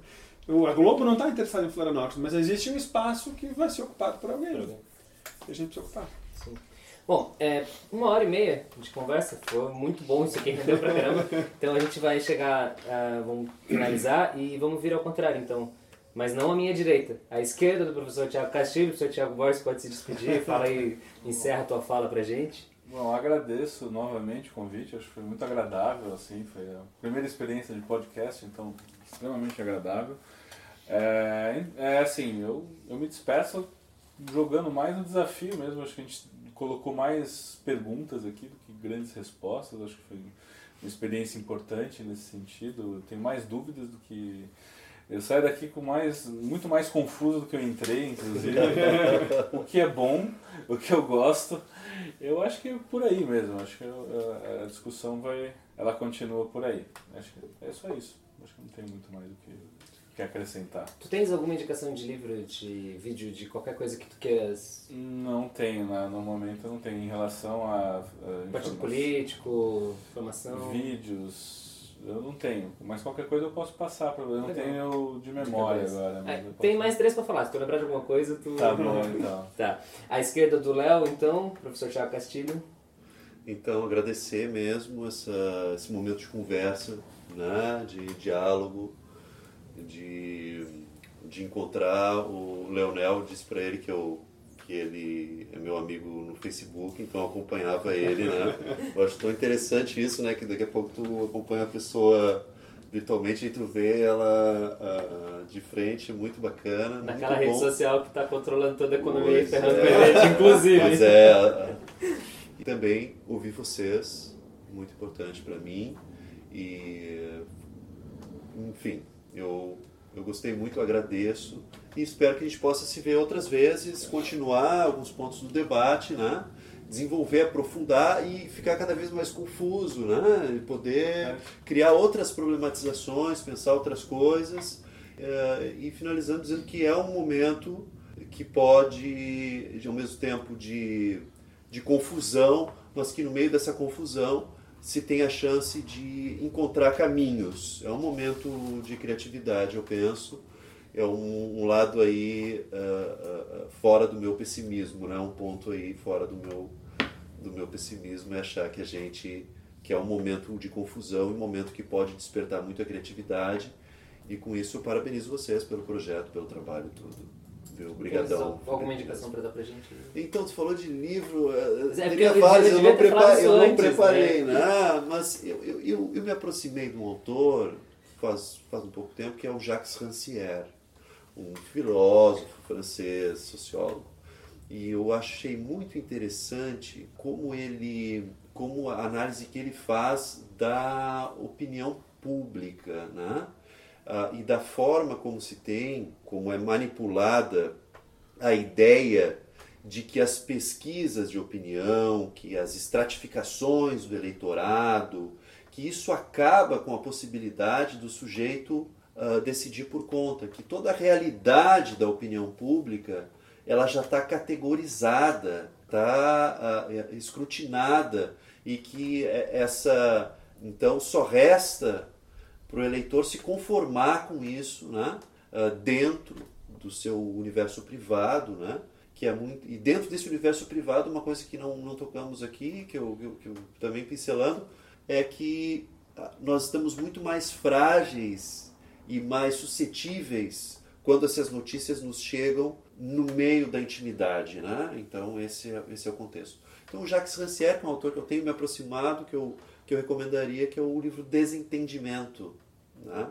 o- a Globo não está interessada em Florianópolis, mas existe um espaço que vai ser ocupado por alguém. E a gente precisa ocupar. Bom, é, uma hora e meia de conversa, foi muito bom isso aqui, rendeu pra caramba. Então a gente vai chegar, ah, vamos finalizar e vamos vir ao contrário, então. Mas não à minha direita, à esquerda do professor Tiago Castilho, o professor Tiago Borges pode se despedir, fala aí, encerra a tua fala pra gente. Bom, agradeço novamente o convite, acho que foi muito agradável, assim, foi a primeira experiência de podcast, então extremamente agradável. É, é assim, eu, eu me despeço jogando mais no desafio mesmo, acho que a gente colocou mais perguntas aqui do que grandes respostas, acho que foi uma experiência importante nesse sentido, eu tenho mais dúvidas do que... Eu saio daqui com mais, muito mais confuso do que eu entrei, inclusive, o que é bom, o que eu gosto, eu acho que é por aí mesmo. Acho que eu- a, a discussão vai. Ela continua por aí. Acho que é só isso. Acho que não tem muito mais o que, que acrescentar. Tu tens alguma indicação de livro, de vídeo, de qualquer coisa que tu queiras? Não tenho, né? no momento eu não tenho. Em relação a. a Partido informa- político, formação? Vídeos, eu não tenho. Mas qualquer coisa eu posso passar pra Eu não Legal. tenho de memória cabeça. agora. mas É, posso- tem mais três pra falar, se tu lembrar de alguma coisa, tu... Tá bom, então. Tá. À esquerda do Léo, então, professor Tiago Castilho. Então, agradecer mesmo essa, esse momento de conversa, né, de diálogo, de, de encontrar o Leonel. Disse para ele que, eu, que ele é meu amigo no Facebook, então eu acompanhava ele. Né? Eu acho tão interessante isso, né, que daqui a pouco tu acompanha a pessoa virtualmente e tu vê ela ah, de frente, muito bacana. Naquela muito rede bom. social que tá controlando toda a economia e Pois ferrando é. com a gente, inclusive. Mas é. E também ouvir vocês, muito importante para mim. E. Enfim, eu, eu gostei muito, agradeço. E espero que a gente possa se ver outras vezes, continuar alguns pontos do debate, né? Desenvolver, aprofundar e ficar cada vez mais confuso, né? E poder criar outras problematizações, pensar outras coisas. Eh, e finalizando dizendo que é um momento que pode, de, ao mesmo tempo, de, de confusão, mas que no meio dessa confusão se tem a chance de encontrar caminhos. É um momento de criatividade, eu penso. É um, um lado aí ah, ah, fora do meu pessimismo, né? Um ponto aí fora do meu do meu pessimismo é achar que a gente que é um momento de confusão, um momento que pode despertar muito a criatividade. E com isso eu parabenizo vocês pelo projeto, pelo trabalho todo. Viu? Obrigadão. Alguma indicação pra dar pra gente? Então, tu falou de livro, eh, Mas é teria eu vários, eu, devia não, eu não antes, preparei, né? Mas eu, eu, eu, eu me aproximei de um autor faz, faz um pouco tempo, que é o Jacques Rancière, um filósofo francês, sociólogo. E eu achei muito interessante como ele, como a análise que ele faz da opinião pública, né? Ah, e da forma como se tem, como é manipulada a ideia de que as pesquisas de opinião, que as estratificações do eleitorado, que isso acaba com a possibilidade do sujeito ah, decidir por conta, que toda a realidade da opinião pública ela já está categorizada, está escrutinada e que eh, essa então só resta para o eleitor se conformar com isso, né? Ah, dentro do seu universo privado, né? que é muito e dentro desse universo privado uma coisa que não, não tocamos aqui que eu, que eu, que eu também pincelando é que ah, nós estamos muito mais frágeis e mais suscetíveis quando essas notícias nos chegam no meio da intimidade, né? Então esse é, esse é o contexto. Então o Jacques Rancière, que é um autor que eu tenho me aproximado, que eu, que eu recomendaria, que é o livro Desentendimento, né?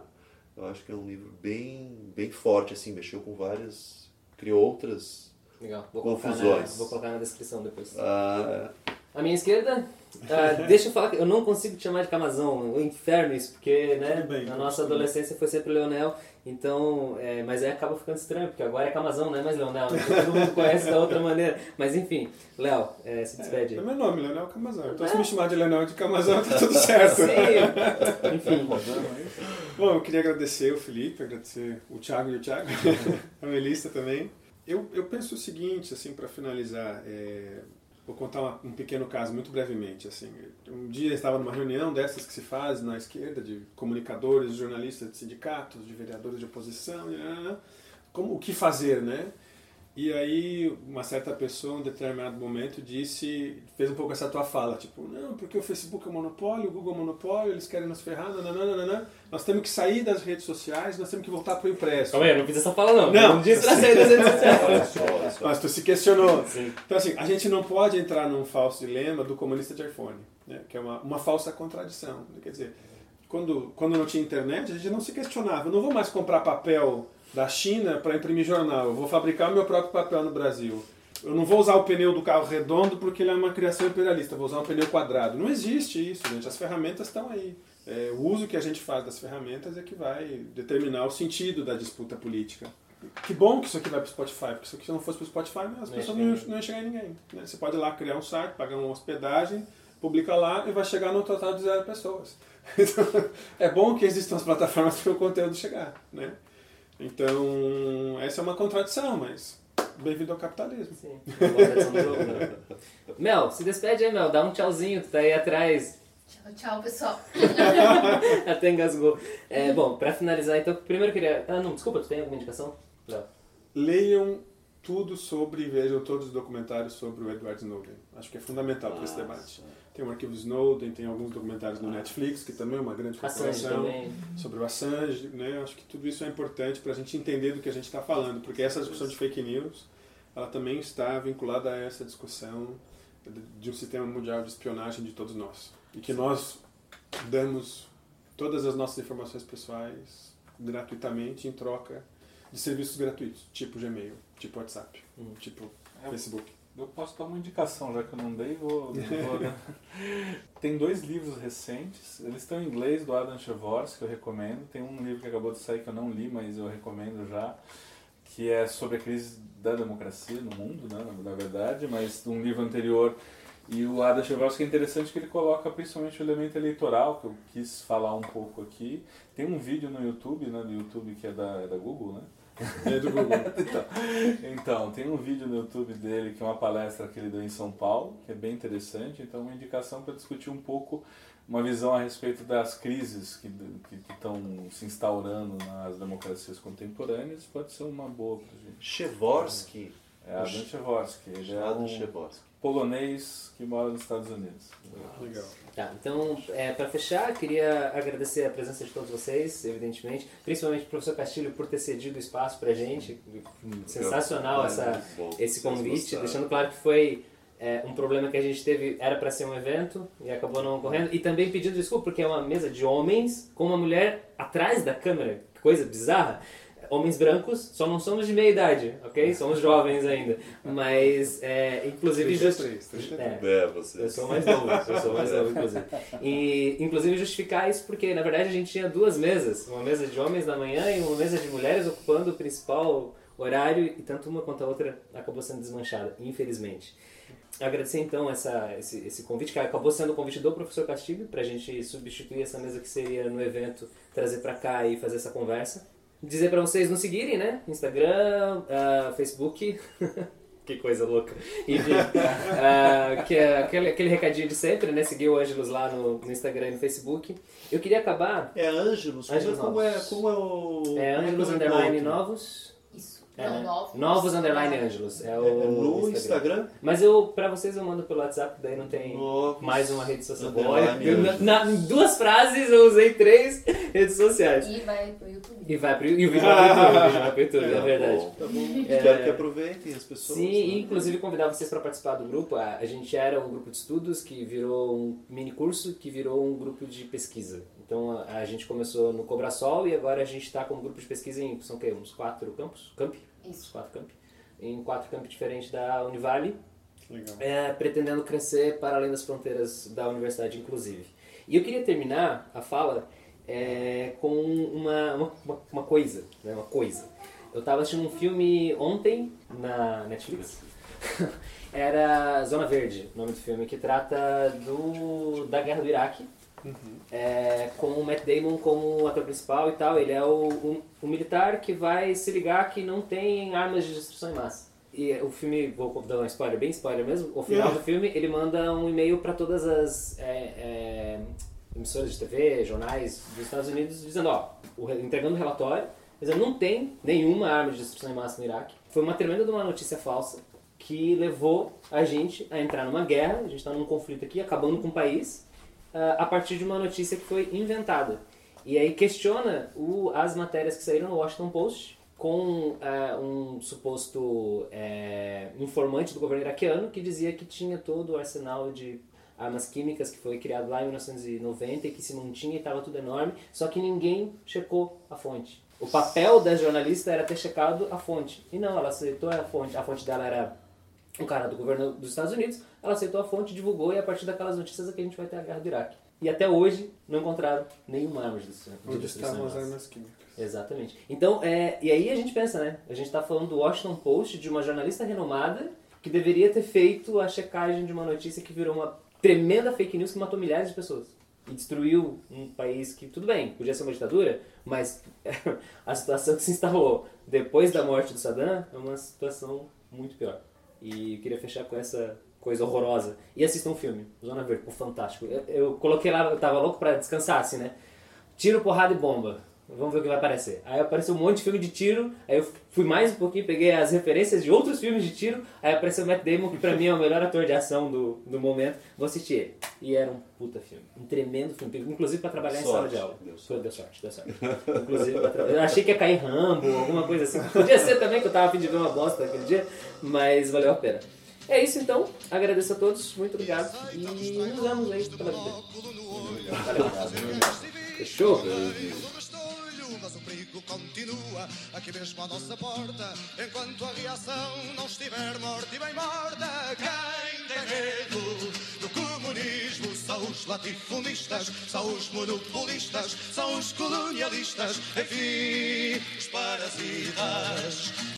Eu acho que é um livro bem, bem forte, assim, mexeu com várias, criou outras Legal, vou colocar, na, Confusões. vou colocar na descrição depois. ah, À minha esquerda, ah, deixa eu falar que eu não consigo te chamar de Camazão, o inferno isso, porque né, bem, na nossa adolescência foi sempre Leonel, então, é, mas aí acaba ficando estranho, porque agora é Camazão, não é mais Leonel, né? todo mundo conhece da outra maneira. Mas enfim, Léo, é, se despede. É meu nome, Leonel Camazão. Então se me chamar de Leonel de Camazão, tá tudo certo. Sim, enfim. Bom, eu queria agradecer o Felipe, agradecer o Thiago e o Thiago, a Melissa também. Eu, eu penso o seguinte, assim, para finalizar, é, Vou contar um pequeno caso, muito brevemente. Assim, um dia eu estava numa reunião dessas que se faz na esquerda, de comunicadores, jornalistas de sindicatos, de vereadores de oposição, como o que fazer, né? E aí uma certa pessoa, em um determinado momento, disse, fez um pouco essa tua fala, tipo, não, porque o Facebook é um monopólio, o Google é um monopólio, eles querem nos ferrar, nananana, nós temos que sair das redes sociais, nós temos que voltar para o impresso. Calma aí, eu não fiz essa fala não. Não. Não disse pra sair das redes sociais. Mas tu se questionou. Sim. Então assim, a gente não pode entrar num falso dilema do comunista de iPhone, né? que é uma, uma falsa contradição. Quer dizer, quando, quando não tinha internet, a gente não se questionava, eu não vou mais comprar papel da China para imprimir jornal. Eu vou fabricar o meu próprio papel no Brasil. Eu não vou usar o pneu do carro redondo porque ele é uma criação imperialista. Eu vou usar um pneu quadrado. Não existe isso, gente. As ferramentas estão aí. É, o uso que a gente faz das ferramentas é que vai determinar o sentido da disputa política. Que bom que isso aqui vai para o Spotify, porque se isso não fosse para o Spotify, as Não pessoas não não iam chegar em ninguém. né? Você pode ir lá criar um site, pagar uma hospedagem, publica lá e vai chegar no total de zero pessoas. Então, é bom que existam as plataformas para o conteúdo chegar. Né? Então, essa é uma contradição, mas bem-vindo ao capitalismo. Sim, uma contradição do jogo, né? Mel, se despede aí, Mel. Dá um tchauzinho, tu tá aí atrás. Tchau, tchau, pessoal. Até engasgou. É, bom, pra finalizar, então, primeiro eu queria... Ah, não, desculpa, tu tem alguma indicação? Não. Leiam tudo sobre e vejam todos os documentários sobre o Edward Snowden. Acho que é fundamental para esse Nossa. debate. Tem o arquivo Snowden, tem alguns documentários no Netflix, que também é uma grande corporação, sobre o Assange. Né? Acho que tudo isso é importante para a gente entender do que a gente está falando, porque essa discussão de fake news ela também está vinculada a essa discussão de- de um sistema mundial de espionagem de todos nós. E que nós damos todas as nossas informações pessoais gratuitamente em troca de serviços gratuitos, tipo Gmail, tipo WhatsApp, Uhum. tipo É. Facebook. Eu posso dar uma indicação, já que eu não dei, vou. Tem dois livros recentes, eles estão em inglês, do Adam Chevors, que eu recomendo. Tem um livro que acabou de sair que eu não li, mas eu recomendo já, que é sobre a crise da democracia no mundo, né, na, verdade, mas um livro anterior. E o Adam Chevors, que é interessante que ele coloca principalmente o elemento eleitoral, que eu quis falar um pouco aqui. Tem um vídeo no YouTube, né, do YouTube que é da, da Google, né? É do Google. Então, então, tem um vídeo no YouTube dele que é uma palestra que ele deu em São Paulo, que é bem interessante. Então, uma indicação para discutir um pouco uma visão a respeito das crises que estão se instaurando nas democracias contemporâneas pode ser uma boa para gente. Chevorsky. É Adam Chevorsky, ele é um Chevorsky. Polonês que mora nos Estados Unidos. Legal. Tá, então, é, para fechar, queria agradecer a presença de todos vocês, evidentemente, principalmente o professor Castilho por ter cedido o espaço pra gente. Sensacional essa, esse convite, deixando claro que foi é, um problema que a gente teve, era para ser um evento e acabou não ocorrendo. E também pedindo desculpa, porque é uma mesa de homens com uma mulher atrás da câmera, coisa bizarra. Homens brancos, só não somos de meia idade, ok? Somos jovens ainda. Mas, é, inclusive... just- 33, 33. É, É, você. eu sou mais novo, eu sou mais novo, inclusive. E, inclusive, justificar isso porque, na verdade, a gente tinha duas mesas. Uma mesa de homens na manhã e uma mesa de mulheres ocupando o principal horário e tanto uma quanto a outra acabou sendo desmanchada, infelizmente. Agradecer, então, essa, esse, esse convite, que acabou sendo o convite do professor Castilho, para a gente substituir essa mesa que seria no evento, trazer para cá e fazer essa conversa. Dizer para vocês nos seguirem, né? Instagram, ah, Facebook... Que coisa louca. Enfim, ah, que é aquele, aquele recadinho de sempre, né? Seguir o Ângelos lá no, no Instagram e no Facebook. Eu queria acabar. É Ângelos? Ângelos como, é, como é o. É como Ângelos eu Underline? Novos. É, Não, né? novos. Novos Underline Ângelos. É o É no Instagram? Mas eu, pra vocês, eu mando pelo WhatsApp, daí não tem Novos mais uma rede social. Olha, na, em duas frases eu usei três redes sociais. E vai pro YouTube. E vai pro, e o vídeo vai pro YouTube, o vídeo vai pro YouTube, é Tá verdade. bom, tá bom. É. Quero que aproveitem as pessoas. Sim, né? inclusive convidar vocês para participar do grupo. A, a gente era um grupo de estudos que virou um mini curso que virou um grupo de pesquisa. Então a, a gente começou no Cobrasol e agora a gente está com um grupo de pesquisa em são o quê? uns quatro campos, campi, Isso. quatro campi, em quatro campos diferentes da Univale, Legal. é, pretendendo crescer para além das fronteiras da universidade, inclusive. E eu queria terminar a fala é, com uma, uma, uma- uma coisa, né, uma coisa. Eu estava assistindo um filme ontem na Netflix. Era Zona Verde, o nome do filme, que trata do, da guerra do Iraque. É, com o Matt Damon como ator principal e tal. Ele é o, militar que vai se ligar que não tem armas de destruição em massa. e o filme, vou dar um spoiler, bem spoiler mesmo, o final É. do filme, ele manda um e-mail para todas as é, é, emissoras de TV, jornais dos Estados Unidos, dizendo, ó, entregando o relatório, dizendo não tem nenhuma arma de destruição em massa no Iraque. Foi uma tremenda de uma notícia falsa que levou a gente a entrar numa guerra, a gente está num conflito aqui, acabando com o país, a partir de uma notícia que foi inventada. E aí questiona o- as matérias que saíram no Washington Post com ah, um suposto eh, informante do governo iraquiano que dizia que tinha todo o arsenal de armas químicas que foi criado lá em 1990 e que se mantinha e estava tudo enorme, só que ninguém checou a fonte. O papel da jornalista era ter checado a fonte. E não, ela aceitou a fonte. A fonte dela era um cara do governo dos Estados Unidos, ela aceitou a fonte, divulgou e a partir daquelas notícias é que a gente vai ter a guerra do Iraque. E até hoje não encontraram nenhuma arma de destruição de Onde estavam as armas químicas? Exatamente. Então, é, e aí a gente pensa, né? A gente está falando do Washington Post, de uma jornalista renomada que deveria ter feito a checagem de uma notícia que virou uma tremenda fake news que matou milhares de pessoas. E destruiu um país que, tudo bem, podia ser uma ditadura, mas a situação que se instalou depois da morte do Saddam é uma situação muito pior. E queria fechar com essa coisa horrorosa. E assistam um filme, Zona Verde, pô, fantástico. Eu, eu coloquei lá, eu tava louco pra descansar, assim, né? Tiro, porrada e bomba. Vamos ver o que vai aparecer. Aí apareceu um monte de filme de tiro, aí eu fui mais um pouquinho, peguei as referências de outros filmes de tiro, aí apareceu o Matt Damon, que pra mim é o melhor ator de ação do, do momento. Vou assistir ele. E era um puta filme. Um tremendo filme. Inclusive pra trabalhar em sala Sorte. de aula. Deu sorte. Deu sorte, deu sorte. Inclusive pra trabalhar. Eu achei que ia cair Rambo, alguma coisa assim. Podia ser também, que eu tava a fim de ver uma bosta naquele dia, mas valeu a pena. É isso então, agradeço a todos, muito obrigado e nos vemos aí pela vida. Valeu. Fechou? mas o perigo continua aqui mesmo à nossa porta. Enquanto a reação não estiver morta e bem morta, quem tem medo do comunismo são os latifundistas, são os monopolistas, são os colonialistas, enfim, os parasitas.